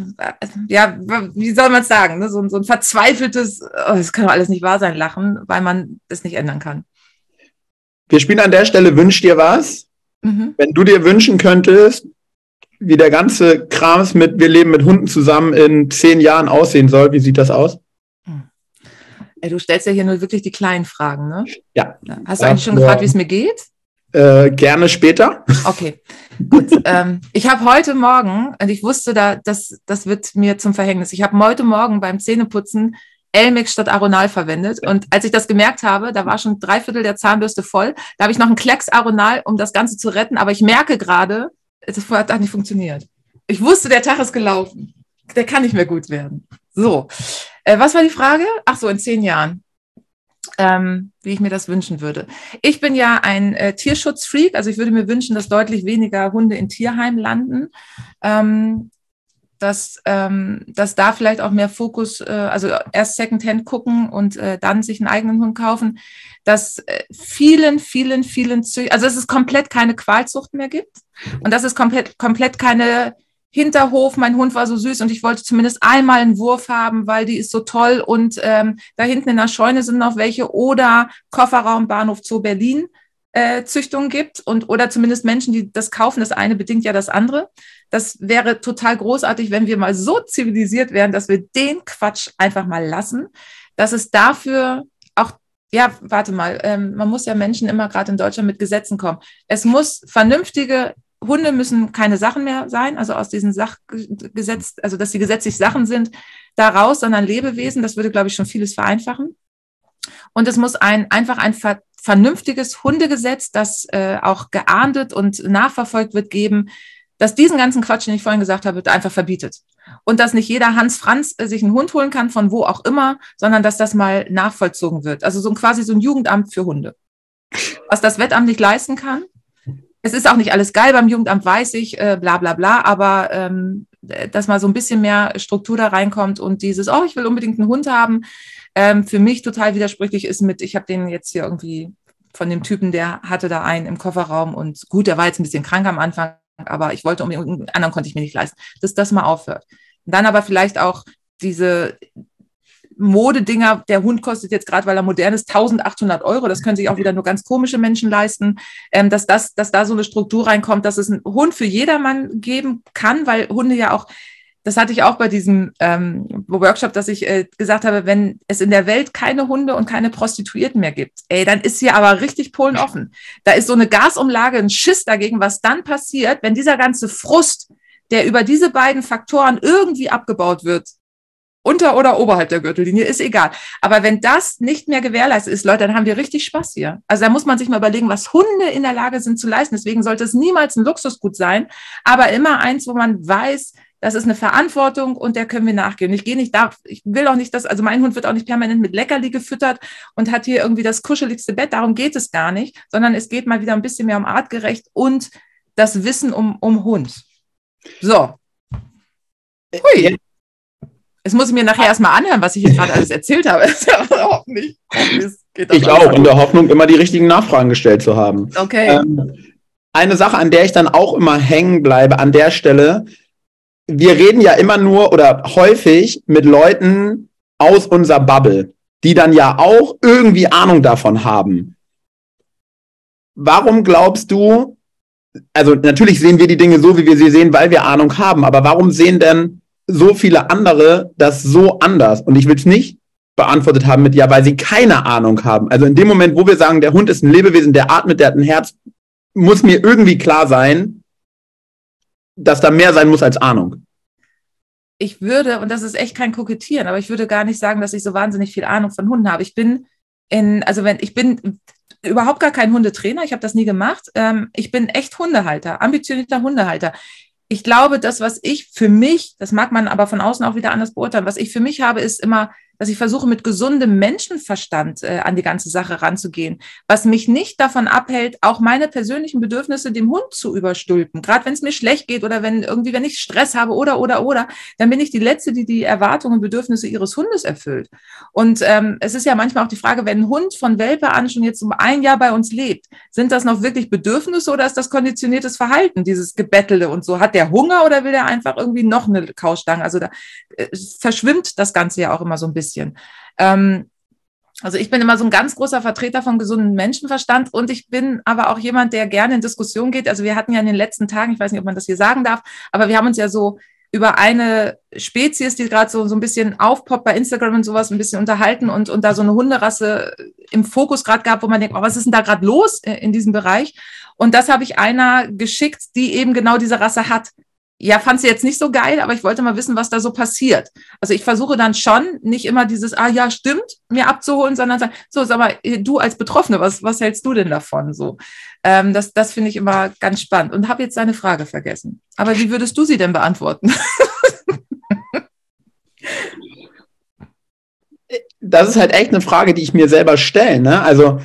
ja, wie soll man es sagen, ne? so, so, ein verzweifeltes, oh, das kann doch alles nicht wahr sein, Lachen, weil man das nicht ändern kann. Wir spielen an der Stelle Wünsch dir was. Mhm. Wenn du dir wünschen könntest, wie der ganze Krams mit Wir leben mit Hunden zusammen in zehn Jahren aussehen soll, wie sieht das aus? Du stellst ja hier nur wirklich die kleinen Fragen, ne? Ja. Hast du eigentlich schon gefragt, wie es mir geht? Äh, gerne später. Okay, gut. ähm, ich habe heute Morgen, und ich wusste, da, das, das wird mir zum Verhängnis, ich habe heute Morgen beim Zähneputzen Elmix statt Aronal verwendet. Und als ich das gemerkt habe, da war schon drei Viertel der Zahnbürste voll. Da habe ich noch einen Klecks Aronal, um das Ganze zu retten. Aber ich merke gerade, das hat nicht funktioniert. Ich wusste, der Tag ist gelaufen. Der kann nicht mehr gut werden. So, äh, was war die Frage? Ach so, in zehn Jahren. Ähm, wie ich mir das wünschen würde. Ich bin ja ein äh, Tierschutzfreak, also ich würde mir wünschen, dass deutlich weniger Hunde in Tierheimen landen. Ähm, dass, ähm, dass da vielleicht auch mehr Fokus, äh, also erst Secondhand gucken und äh, dann sich einen eigenen Hund kaufen, dass äh, vielen, vielen, vielen, Zü also dass es komplett keine Qualzucht mehr gibt und dass es komplett, komplett keine Hinterhof, mein Hund war so süß und ich wollte zumindest einmal einen Wurf haben, weil die ist so toll und ähm, da hinten in der Scheune sind noch welche oder Kofferraum Bahnhof Zoo Berlin äh, Züchtungen gibt und oder zumindest Menschen, die das kaufen. Das eine bedingt ja das andere. Das wäre total großartig, wenn wir mal so zivilisiert wären, dass wir den Quatsch einfach mal lassen, dass es dafür auch ja, warte mal, ähm, man muss ja Menschen immer gerade in Deutschland mit Gesetzen kommen. Es muss vernünftige Hunde müssen keine Sachen mehr sein, also aus diesen Sachgesetz, also dass sie gesetzlich Sachen sind, daraus, sondern Lebewesen. Das würde, glaube ich, schon vieles vereinfachen. Und es muss ein einfach ein ver vernünftiges Hundegesetz, das äh, auch geahndet und nachverfolgt wird, geben, dass diesen ganzen Quatsch, den ich vorhin gesagt habe, einfach verbietet. Und dass nicht jeder Hans Franz äh, sich einen Hund holen kann, von wo auch immer, sondern dass das mal nachvollzogen wird. Also so ein, quasi so ein Jugendamt für Hunde. Was das Wettamt nicht leisten kann, es ist auch nicht alles geil beim Jugendamt, weiß ich, äh, bla bla bla, aber ähm, dass mal so ein bisschen mehr Struktur da reinkommt und dieses, oh, ich will unbedingt einen Hund haben, ähm, für mich total widersprüchlich ist mit, ich habe den jetzt hier irgendwie von dem Typen, der hatte da einen im Kofferraum und gut, der war jetzt ein bisschen krank am Anfang, aber ich wollte unbedingt, einen anderen konnte ich mir nicht leisten, dass das mal aufhört. Und dann aber vielleicht auch diese, Modedinger, der Hund kostet jetzt gerade, weil er modern ist, 1800 Euro. Das können sich auch wieder nur ganz komische Menschen leisten. Ähm, dass, das, dass da so eine Struktur reinkommt, dass es einen Hund für jedermann geben kann, weil Hunde ja auch das hatte ich auch bei diesem ähm, Workshop, dass ich äh, gesagt habe, wenn es in der Welt keine Hunde und keine Prostituierten mehr gibt, ey, dann ist hier aber richtig Polen offen. Da ist so eine Gasumlage, ein Schiss dagegen, was dann passiert, wenn dieser ganze Frust, der über diese beiden Faktoren irgendwie abgebaut wird, unter oder oberhalb der Gürtellinie, ist egal. Aber wenn das nicht mehr gewährleistet ist, Leute, dann haben wir richtig Spaß hier. Also da muss man sich mal überlegen, was Hunde in der Lage sind zu leisten. Deswegen sollte es niemals ein Luxusgut sein, aber immer eins, wo man weiß, das ist eine Verantwortung und der können wir nachgehen. Ich gehe nicht da, ich will auch nicht, dass, also mein Hund wird auch nicht permanent mit Leckerli gefüttert und hat hier irgendwie das kuscheligste Bett. Darum geht es gar nicht, sondern es geht mal wieder ein bisschen mehr um artgerecht und das Wissen um, um Hund. So. Hui. Jetzt muss ich mir nachher erstmal anhören, was ich hier gerade alles erzählt habe. Hoffentlich. ich auch, in der Hoffnung, immer die richtigen Nachfragen gestellt zu haben. Okay. Ähm, eine Sache, an der ich dann auch immer hängen bleibe, an der Stelle, wir reden ja immer nur oder häufig mit Leuten aus unserer Bubble, die dann ja auch irgendwie Ahnung davon haben. Warum glaubst du, also natürlich sehen wir die Dinge so, wie wir sie sehen, weil wir Ahnung haben. Aber warum sehen denn so viele andere das so anders? Und ich will es nicht beantwortet haben mit ja, weil sie keine Ahnung haben. Also in dem Moment, wo wir sagen, der Hund ist ein Lebewesen, der atmet, der hat ein Herz, muss mir irgendwie klar sein, dass da mehr sein muss als Ahnung. Ich würde, und das ist echt kein Kokettieren, aber ich würde gar nicht sagen, dass ich so wahnsinnig viel Ahnung von Hunden habe. Ich bin in, also wenn, ich bin überhaupt gar kein Hundetrainer, ich habe das nie gemacht. Ähm, ich bin echt Hundehalter, ambitionierter Hundehalter. Ich glaube, das, was ich für mich, das mag man aber von außen auch wieder anders beurteilen, was ich für mich habe, ist immer dass ich versuche, mit gesundem Menschenverstand äh, an die ganze Sache ranzugehen, was mich nicht davon abhält, auch meine persönlichen Bedürfnisse dem Hund zu überstülpen. Gerade wenn es mir schlecht geht oder wenn irgendwie, wenn ich Stress habe oder, oder, oder, dann bin ich die Letzte, die die Erwartungen und Bedürfnisse ihres Hundes erfüllt. Und ähm, es ist ja manchmal auch die Frage, wenn ein Hund von Welpe an schon jetzt um ein Jahr bei uns lebt, sind das noch wirklich Bedürfnisse oder ist das konditioniertes Verhalten, dieses Gebettele und so? Hat der Hunger oder will er einfach irgendwie noch eine Kaustange? Also da äh, verschwimmt das Ganze ja auch immer so ein bisschen bisschen. Ähm, also ich bin immer so ein ganz großer Vertreter von gesundem Menschenverstand und ich bin aber auch jemand, der gerne in Diskussion geht. Also wir hatten ja in den letzten Tagen, ich weiß nicht, ob man das hier sagen darf, aber wir haben uns ja so über eine Spezies, die gerade so, so ein bisschen aufpoppt bei Instagram und sowas, ein bisschen unterhalten und, und da so eine Hunderasse im Fokus gerade gab, wo man denkt, oh, was ist denn da gerade los in diesem Bereich? Und das habe ich einer geschickt, die eben genau diese Rasse hat ja, fand sie jetzt nicht so geil, aber ich wollte mal wissen, was da so passiert. Also ich versuche dann schon nicht immer dieses, ah ja, stimmt, mir abzuholen, sondern sagen, so, sag mal, du als Betroffene, was, was hältst du denn davon? So, ähm, das, das finde ich immer ganz spannend und habe jetzt deine Frage vergessen. Aber wie würdest du sie denn beantworten? das ist halt echt eine Frage, die ich mir selber stelle. Ne? Also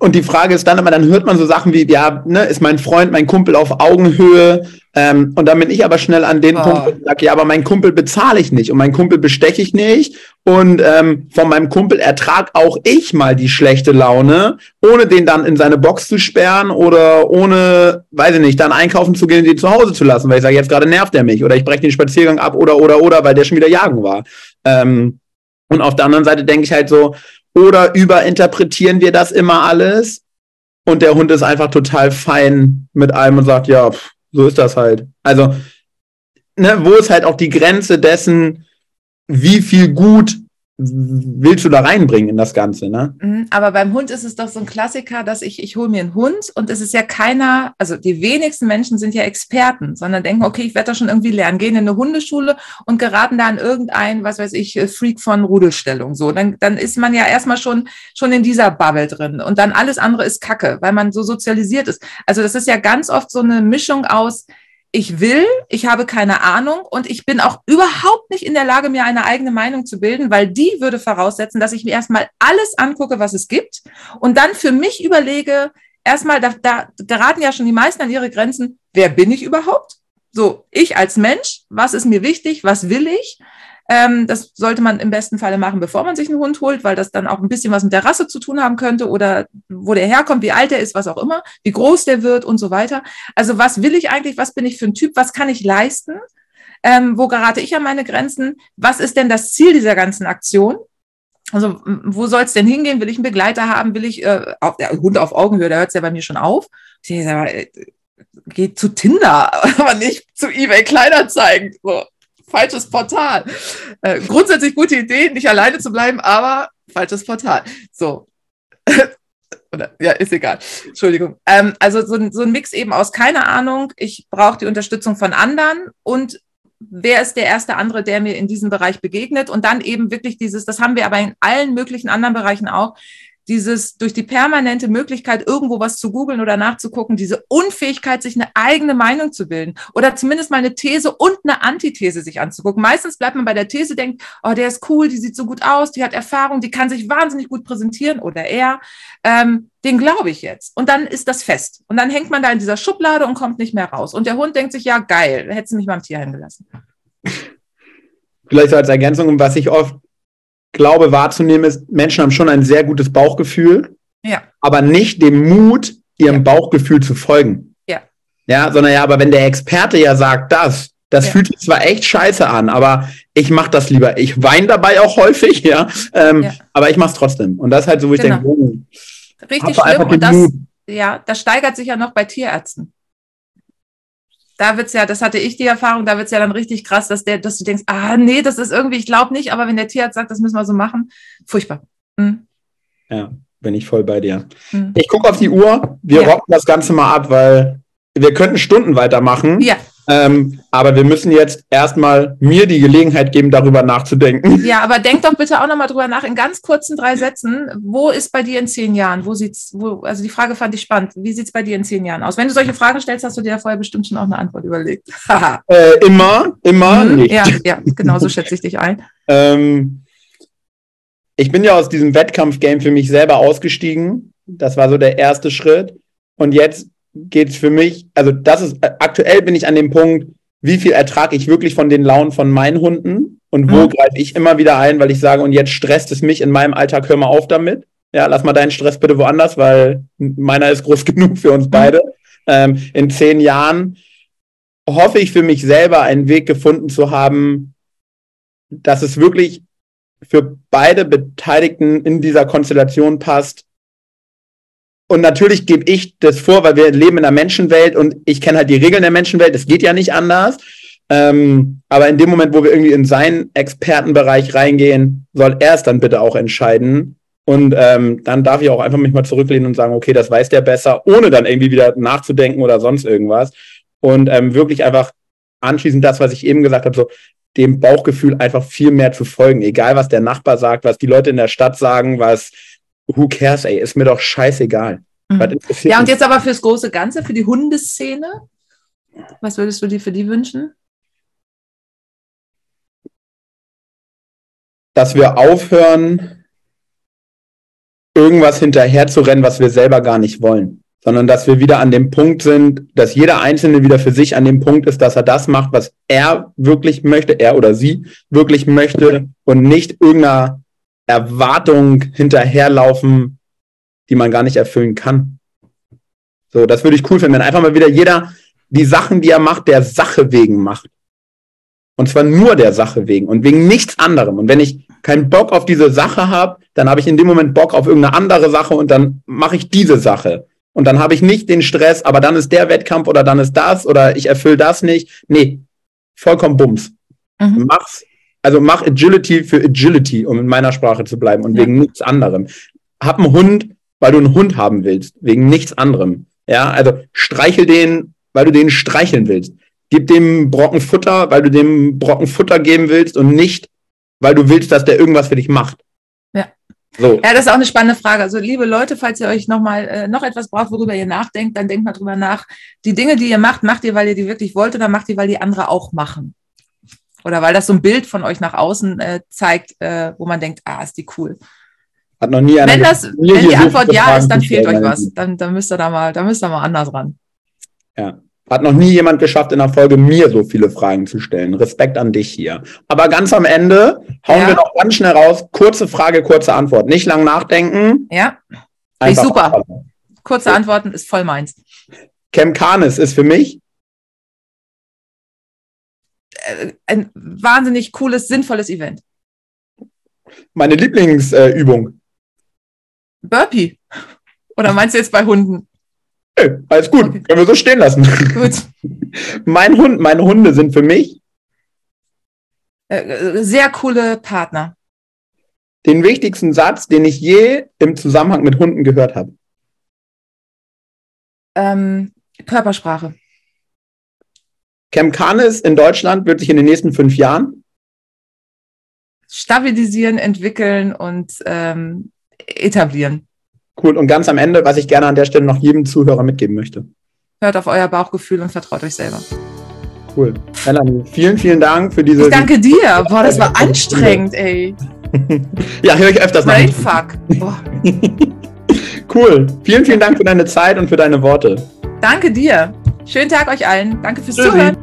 und die Frage ist dann immer, dann hört man so Sachen wie, ja, ne, ist mein Freund, mein Kumpel auf Augenhöhe. Ähm, und dann bin ich aber schnell an den oh. Punkt, wo ich sage, ja, aber mein Kumpel bezahle ich nicht und mein Kumpel besteche ich nicht. Und ähm, von meinem Kumpel ertrag auch ich mal die schlechte Laune, ohne den dann in seine Box zu sperren oder ohne, weiß ich nicht, dann einkaufen zu gehen und den zu Hause zu lassen, weil ich sage, jetzt gerade nervt er mich oder ich breche den Spaziergang ab oder oder oder, weil der schon wieder jagen war. Ähm, und auf der anderen Seite denke ich halt so, oder überinterpretieren wir das immer alles? Und der Hund ist einfach total fein mit allem und sagt, ja, pff, so ist das halt. Also, ne, wo ist halt auch die Grenze dessen, wie viel gut willst du da reinbringen in das Ganze, ne? Mhm, aber beim Hund ist es doch so ein Klassiker, dass ich, ich hole mir einen Hund und es ist ja keiner, also die wenigsten Menschen sind ja Experten, sondern denken, okay, ich werde da schon irgendwie lernen, gehen in eine Hundeschule und geraten da an irgendein, was weiß ich, Freak von Rudelstellung. So, dann, dann ist man ja erstmal schon, schon in dieser Bubble drin und dann alles andere ist Kacke, weil man so sozialisiert ist. Also das ist ja ganz oft so eine Mischung aus, ich will, ich habe keine Ahnung und ich bin auch überhaupt nicht in der Lage, mir eine eigene Meinung zu bilden, weil die würde voraussetzen, dass ich mir erstmal alles angucke, was es gibt und dann für mich überlege, erstmal, da, da geraten ja schon die meisten an ihre Grenzen, wer bin ich überhaupt? So, ich als Mensch, was ist mir wichtig, was will ich? Ähm, das sollte man im besten Falle machen, bevor man sich einen Hund holt, weil das dann auch ein bisschen was mit der Rasse zu tun haben könnte oder wo der herkommt, wie alt er ist, was auch immer, wie groß der wird und so weiter. Also was will ich eigentlich, was bin ich für ein Typ, was kann ich leisten? Ähm, wo gerate ich an meine Grenzen? Was ist denn das Ziel dieser ganzen Aktion? Also wo soll es denn hingehen? Will ich einen Begleiter haben? Will ich äh, auf, der Hund auf Augenhöhe? Da hört es ja bei mir schon auf. Ich sage, äh, geht zu Tinder, aber nicht zu eBay Kleiderzeigen. So falsches Portal. Äh, grundsätzlich gute Idee, nicht alleine zu bleiben, aber falsches Portal. So. Oder, ja, ist egal. Entschuldigung. Ähm, also so, so ein Mix eben aus keine Ahnung, ich brauche die Unterstützung von anderen und wer ist der erste andere, der mir in diesem Bereich begegnet und dann eben wirklich dieses, das haben wir aber in allen möglichen anderen Bereichen auch, dieses durch die permanente Möglichkeit, irgendwo was zu googeln oder nachzugucken, diese Unfähigkeit, sich eine eigene Meinung zu bilden oder zumindest mal eine These und eine Antithese sich anzugucken. Meistens bleibt man bei der These, denkt, oh, der ist cool, die sieht so gut aus, die hat Erfahrung, die kann sich wahnsinnig gut präsentieren oder er. Ähm, den glaube ich jetzt. Und dann ist das fest. Und dann hängt man da in dieser Schublade und kommt nicht mehr raus. Und der Hund denkt sich, ja, geil, hättest du mich beim Tier hingelassen. Vielleicht so als Ergänzung, was ich oft glaube wahrzunehmen, ist, Menschen haben schon ein sehr gutes Bauchgefühl, ja. aber nicht den Mut, ihrem ja. Bauchgefühl zu folgen. Ja. Ja, sondern ja, aber wenn der Experte ja sagt, das, das ja. fühlt sich zwar echt scheiße an, aber ich mache das lieber. Ich weine dabei auch häufig, ja, ähm, ja. aber ich mache es trotzdem. Und das ist halt so, wo ich genau. denke, oh, richtig schlimm. Und das, ja, das steigert sich ja noch bei Tierärzten. Da wird's ja, das hatte ich die Erfahrung, da wird's ja dann richtig krass, dass der, dass du denkst, ah nee, das ist irgendwie, ich glaube nicht, aber wenn der Tierarzt sagt, das müssen wir so machen, furchtbar. Mhm. Ja, bin ich voll bei dir. Mhm. Ich gucke auf die Uhr, wir ja. rocken das Ganze mal ab, weil wir könnten Stunden weitermachen. Ja. Ähm, aber wir müssen jetzt erstmal mir die Gelegenheit geben, darüber nachzudenken. Ja, aber denk doch bitte auch nochmal drüber nach, in ganz kurzen drei Sätzen. Wo ist bei dir in zehn Jahren? Wo sieht's, wo, also die Frage fand ich spannend. Wie sieht's bei dir in zehn Jahren aus? Wenn du solche Fragen stellst, hast du dir ja vorher bestimmt schon auch eine Antwort überlegt. äh, immer, immer mhm, nicht. Ja, ja, genau so schätze ich dich ein. ähm, ich bin ja aus diesem Wettkampfgame für mich selber ausgestiegen. Das war so der erste Schritt. Und jetzt geht es für mich, also das ist, aktuell bin ich an dem Punkt, wie viel ertrage ich wirklich von den Launen von meinen Hunden und wo mhm. greife ich immer wieder ein, weil ich sage, und jetzt stresst es mich in meinem Alltag, hör mal auf damit. Ja, lass mal deinen Stress bitte woanders, weil meiner ist groß genug für uns beide. Mhm. Ähm, in zehn Jahren hoffe ich für mich selber einen Weg gefunden zu haben, dass es wirklich für beide Beteiligten in dieser Konstellation passt, und natürlich gebe ich das vor, weil wir leben in einer Menschenwelt und ich kenne halt die Regeln der Menschenwelt. Es geht ja nicht anders. Ähm, aber in dem Moment, wo wir irgendwie in seinen Expertenbereich reingehen, soll er es dann bitte auch entscheiden. Und ähm, dann darf ich auch einfach mich mal zurücklehnen und sagen, okay, das weiß der besser, ohne dann irgendwie wieder nachzudenken oder sonst irgendwas. Und ähm, wirklich einfach anschließend das, was ich eben gesagt habe, so dem Bauchgefühl einfach viel mehr zu folgen. Egal, was der Nachbar sagt, was die Leute in der Stadt sagen, was who cares, ey, ist mir doch scheißegal. Mhm. Ja, und jetzt aber fürs große Ganze, für die Hundeszene, was würdest du dir für die wünschen? Dass wir aufhören, irgendwas hinterher zu rennen, was wir selber gar nicht wollen, sondern dass wir wieder an dem Punkt sind, dass jeder Einzelne wieder für sich an dem Punkt ist, dass er das macht, was er wirklich möchte, er oder sie wirklich möchte und nicht irgendeiner Erwartung hinterherlaufen, die man gar nicht erfüllen kann. So, das würde ich cool finden, wenn einfach mal wieder jeder die Sachen, die er macht, der Sache wegen macht. Und zwar nur der Sache wegen und wegen nichts anderem. Und wenn ich keinen Bock auf diese Sache habe, dann habe ich in dem Moment Bock auf irgendeine andere Sache und dann mache ich diese Sache. Und dann habe ich nicht den Stress, aber dann ist der Wettkampf oder dann ist das oder ich erfülle das nicht. Nee, vollkommen Bums. Mhm. Mach's also mach Agility für Agility, um in meiner Sprache zu bleiben und ja. wegen nichts anderem. Hab einen Hund, weil du einen Hund haben willst, wegen nichts anderem. Ja, also streichel den, weil du den streicheln willst. Gib dem Brocken Futter, weil du dem Brocken Futter geben willst und nicht, weil du willst, dass der irgendwas für dich macht. Ja. So. Ja, das ist auch eine spannende Frage. Also, liebe Leute, falls ihr euch noch mal äh, noch etwas braucht, worüber ihr nachdenkt, dann denkt mal drüber nach. Die Dinge, die ihr macht, macht ihr, weil ihr die wirklich wollt oder macht ihr, weil die andere auch machen? Oder weil das so ein Bild von euch nach außen äh, zeigt, äh, wo man denkt, ah, ist die cool. Hat noch nie Wenn, das, wenn die Antwort ja ist, dann fehlt euch was. Dann, dann müsst ihr da mal, da müsst ihr mal anders ran. Ja. Hat noch nie jemand geschafft, in der Folge mir so viele Fragen zu stellen. Respekt an dich hier. Aber ganz am Ende hauen ja. wir noch ganz schnell raus. Kurze Frage, kurze Antwort. Nicht lang nachdenken. Ja. Einfach super. Antworten. Kurze Antworten ist voll meins. Cam Canis ist für mich ein wahnsinnig cooles, sinnvolles Event. Meine Lieblingsübung. Äh, Burpee. Oder meinst du jetzt bei Hunden? Hey, alles gut, okay. können wir so stehen lassen. Gut. mein Hund, meine Hunde sind für mich äh, sehr coole Partner. Den wichtigsten Satz, den ich je im Zusammenhang mit Hunden gehört habe. Ähm, Körpersprache. Chemcanis in Deutschland wird sich in den nächsten fünf Jahren stabilisieren, entwickeln und ähm, etablieren. Cool. Und ganz am Ende, was ich gerne an der Stelle noch jedem Zuhörer mitgeben möchte. Hört auf euer Bauchgefühl und vertraut euch selber. Cool. Melanie, vielen, vielen Dank für diese. Ich danke dir. Boah, das war anstrengend, ey. ja, höre ich öfters mal. Fuck. cool. Vielen, vielen Dank für deine Zeit und für deine Worte. Danke dir. Schönen Tag euch allen. Danke fürs Tschüssi. Zuhören.